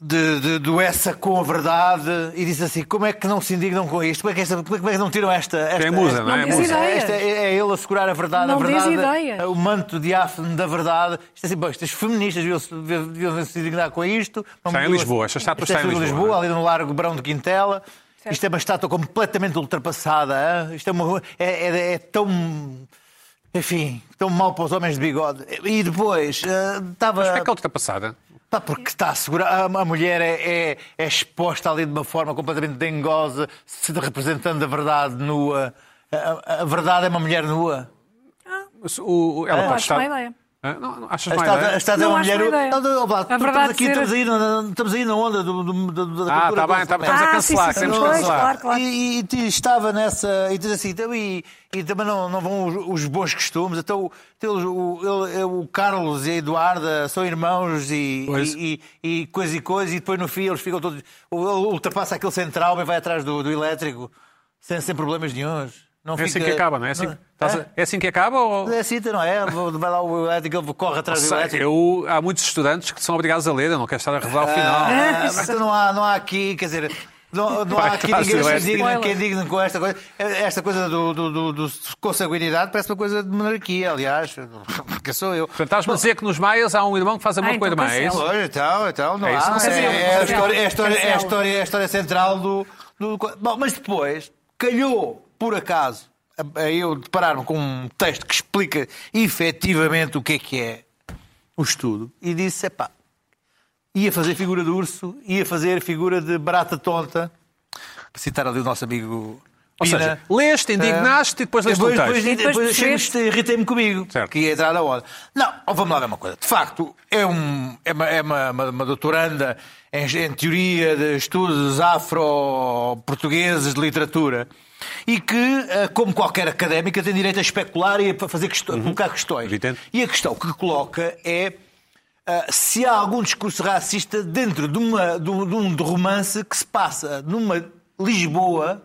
de, de- do essa com a verdade e disse assim: como é que não se indignam com isto? Como é que, esta, como é que não tiram esta. esta É musa, esta- não é? Não diz Musa. esta é, é ele a segurar a verdade, Não a diz verdade, ideias. o manto diáfano da verdade. Isto é assim, bom, estas feministas deviam se indignar com isto. Está em Lisboa, esta estátua está em Lisboa, Lisboa, ali no Largo Barão de Quintela. Isto é uma estátua completamente ultrapassada. hã? Isto é, uma, é, é- é tão. Enfim, tão mal para os homens de bigode. E depois, ah, estava. Mas porquê que é ultrapassada? Pá, porque está a segurar. A, mulher é, é- é exposta ali de uma forma completamente dengosa, se representando a verdade nua. A, a- a verdade é uma mulher nua. O, o- ela Eu pode acho Não, não, achas A estátua, a estátua é Não uma acho mulher A verdade aqui, ser- estamos aí, na- estamos aí na onda do, do, do, da Ah, cultura tá bem, estamos a cancelar, sim, sim, queremos cancelar. claro, claro. E, e, e estava nessa. E diz assim, então, e, e também não, não vão os, os bons costumes. Então, então o, ele- o Carlos e a Eduarda são irmãos e, e, e, e coisa e coisa, e depois no fim eles ficam todos. Ele ultrapassa aquele central e vai atrás do, do elétrico sem, sem problemas nenhums. Não É assim fica- que acaba, não é? Assim, estás a- é assim que acaba ou... É assim, não é? Vai lá o elétrico, ele corre atrás do elétrico. eu, há muitos estudantes que são obrigados a ler, eu não quero estar a revelar o final. Ah, mas então não há, não há aqui, quer dizer, não, não Vai há aqui ninguém que indigne, que indigne com esta coisa. Esta coisa do, do, do, do consanguinidade parece uma coisa de monarquia, aliás, porque sou eu. Portanto, estás-me a dizer que nos Maias há um irmão que faz amor Ah, com a então irmã, é isso? então, então, não É isso, há. não. É, é a história, é, a história, é, a história, é a história central do, do. Bom, mas depois, calhou, por acaso, a, eu deparar-me com um texto que explica efetivamente o que é que é o estudo e disse: epá, ia fazer figura de urso, ia fazer figura de barata tonta, para citar ali o nosso amigo. Ou seja, leste, indignaste e depois leste um Depois, texto. depois, E depois depois percebeste? achei- irritei-me comigo, Certo. que ia entrar na onda. Não, ó, vamos lá ver uma coisa. De facto, é, um, é, uma, é uma, uma- uma doutoranda em, em teoria de estudos afro-portugueses de literatura e que, eh, como qualquer académica, tem direito a especular e a fazer questões, colocar questões. Evidente. E a questão que coloca é ah, se há algum discurso racista dentro de, uma, de, um, de um romance que se passa numa Lisboa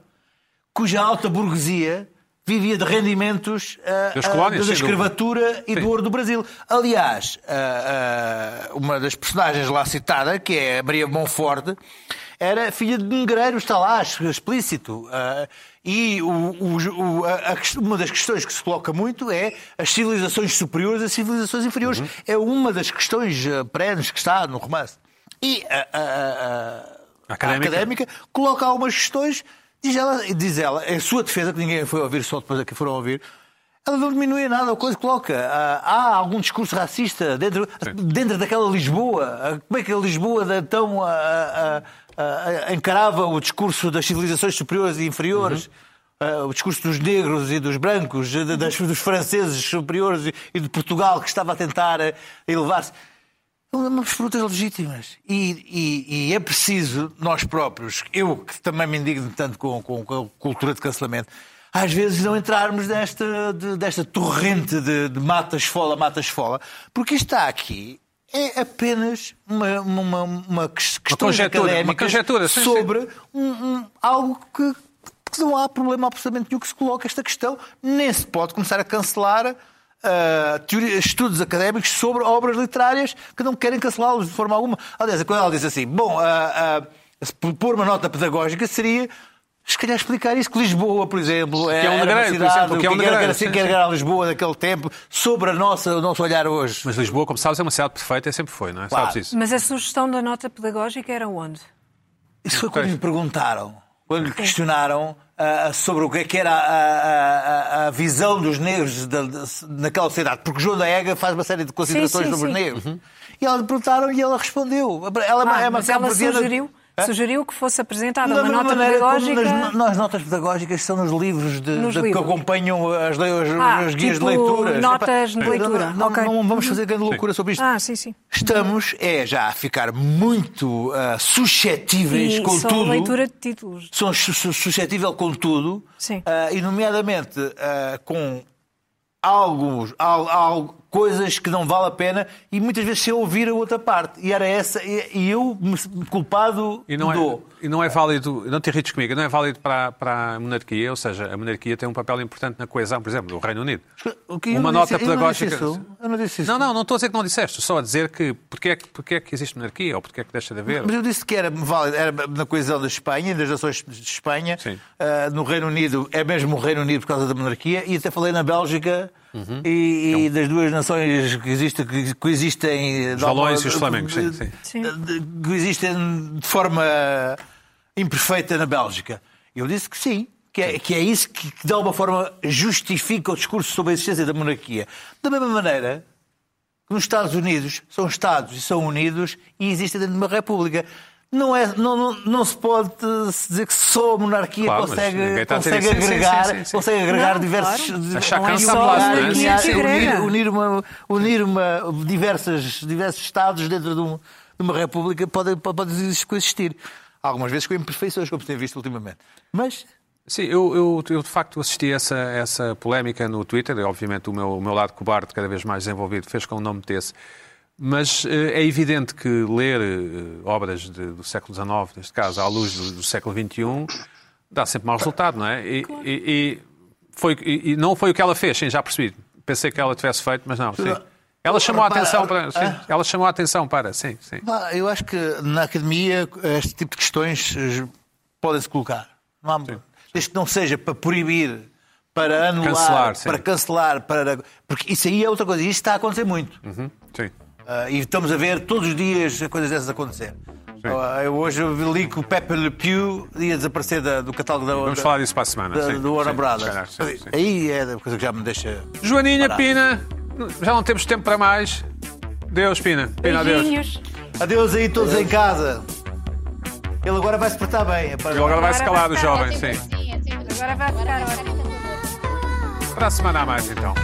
cuja alta burguesia vivia de rendimentos Das ah, colónias, da escravatura e Sim. do ouro do Brasil. Aliás, ah, uma das personagens lá citada, que é Maria Monforte, era filha de negreiros, está lá, explícito. E o- o- a- a uma das questões que se coloca muito é as civilizações superiores às civilizações inferiores. É uma das questões perenes que está no romance. E a, a- Académica. a académica coloca algumas questões, diz ela, diz ela, em sua defesa, que ninguém foi ouvir, só depois é que foram ouvir, ela não diminui nada a coisa, coloca. ah, há algum discurso racista dentro, dentro daquela Lisboa. Ah, Como é que a Lisboa de então ah, ah, encarava o discurso das civilizações superiores e inferiores? Ah, o discurso dos negros e dos brancos, das- dos franceses superiores e- e de Portugal que estava a tentar elevar-se. Umas perguntas legítimas. E, e- e é preciso, nós próprios, eu que também me indigno tanto com, com- com a cultura de cancelamento, às vezes não entrarmos nesta, de- desta torrente de, de mata-esfola, mata-esfola, porque isto está aqui é apenas uma, uma, uma ques- questões conjetura, uma conjetura, sim, sim. sobre um- um- algo que, que não há problema absolutamente nenhum que se coloque esta questão. Nem se pode começar a cancelar ah, teoria- estudos académicos sobre obras literárias que não querem cancelá-los de forma alguma. Aliás, quando ela diz assim, bom, se pôr uma nota pedagógica seria. Se calhar explicar isso, que Lisboa, por exemplo, é um era uma negreiro, por cidade, exemplo, que é um que negreiro, assim, sim, que era Lisboa daquele tempo, sobre a nossa, o nosso olhar hoje. Mas Lisboa, como sabes, é uma cidade perfeita e sempre foi, não é? Claro. Sabes isso? Mas a sugestão da nota pedagógica era onde? Isso foi quando me perguntaram, quando lhe questionaram ah, sobre o que é que era a, a- a- visão dos negros da- da- naquela sociedade. Porque João da Ega faz uma série de considerações Sim, sim, sobre os negros. E ela lhe perguntaram e ela respondeu. Ela é uma- Ah, é uma mas ela sugeriu? Sugeriu que fosse apresentada Da uma nota maneira pedagógica. nas, nas notas pedagógicas são nos livros, de, Nos de- livros. que acompanham as, as, Ah, as guias tipo de leitura. notas de leitura. Não, não- Ok. não vamos fazer grande loucura sobre isto. Ah, sim, sim. Estamos é já a ficar muito ah, suscetíveis E com só tudo. leitura de títulos. são su- su- suscetível com tudo, Sim. ah, e nomeadamente ah, com alguns, al- al- coisas que não vale a pena e muitas vezes sem ouvir a outra parte. E era essa, e, eu, culpado, E não, é, dou. e não é válido, não te irrites comigo, não é válido para, para a monarquia, ou seja, a monarquia tem um papel importante na coesão, por exemplo, do Reino Unido. Uma nota disse- eu não disse pedagógica. isso. Eu não disse isso. Não, não, não estou a dizer que não disseste, só a dizer que porque é que, porque é que existe monarquia ou porque é que deixa de haver. Mas eu disse que era válido, era na coesão da Espanha, das nações de Espanha. Ah, no Reino Unido, é mesmo o Reino Unido por causa da monarquia. E até falei na Bélgica e, e das duas nações que, existe, que coexistem. Os valões e os flamengos, sim, que existem de forma imperfeita na Bélgica. Eu disse que sim. Que é, que é isso que, que de alguma forma justifica o discurso sobre a existência da monarquia. Da mesma maneira que nos Estados Unidos são Estados e são unidos e existem dentro de uma república. Não, é, não, não, não se pode se dizer que só a monarquia Claro, consegue, consegue isso. Sim, sim, agregar, sim, sim, sim. consegue agregar Não, diversos. claro. Achar não é cansa só a é? unir- unir, uma, unir uma, diversas, diversos Estados dentro de, um- de uma república pode, pode coexistir. Algumas vezes com imperfeições, como se tem visto ultimamente. Mas Sim, eu, eu, eu, de facto assisti a essa, essa polémica no Twitter, e obviamente o meu, o meu lado cobarde, cada vez mais desenvolvido, fez com que eu não metesse. Mas eh, é evidente que ler eh, obras de- do século XIX, neste caso, à luz do, do século XXI, dá sempre mau resultado, não é? E, e- e foi, e, não foi o que ela fez, sim, já percebi. Pensei que ela tivesse feito, mas não, sim. Ela chamou a atenção para. Sim, ah. ela chamou a atenção para, sim, sim. Eu acho que na academia este tipo de questões eh, podem-se colocar. Não há... Desde que não seja para proibir, para anular, Cancelar, sim. para cancelar, para... porque isso aí é outra coisa. E isto está a acontecer muito. Uhum, sim. Ah, e estamos a ver todos os dias coisas dessas acontecer. Ah, eu hoje li que o Pepe Le Pew ia desaparecer da- do catálogo da, Vamos da- falar disso para a semana. da- sim, do Warner Brothers. Aí é a coisa que já me deixa. Joaninha, Parado. Pina, já não temos tempo para mais. Deus, Pina. Pina, adeus. Beijinhos. Adeus aí todos em casa. Ele agora vai se portar bem. é para- Ele agora vai se calar, o vai jovem, sim. Agora vai ficar ótimo. Para a semana a mais, então.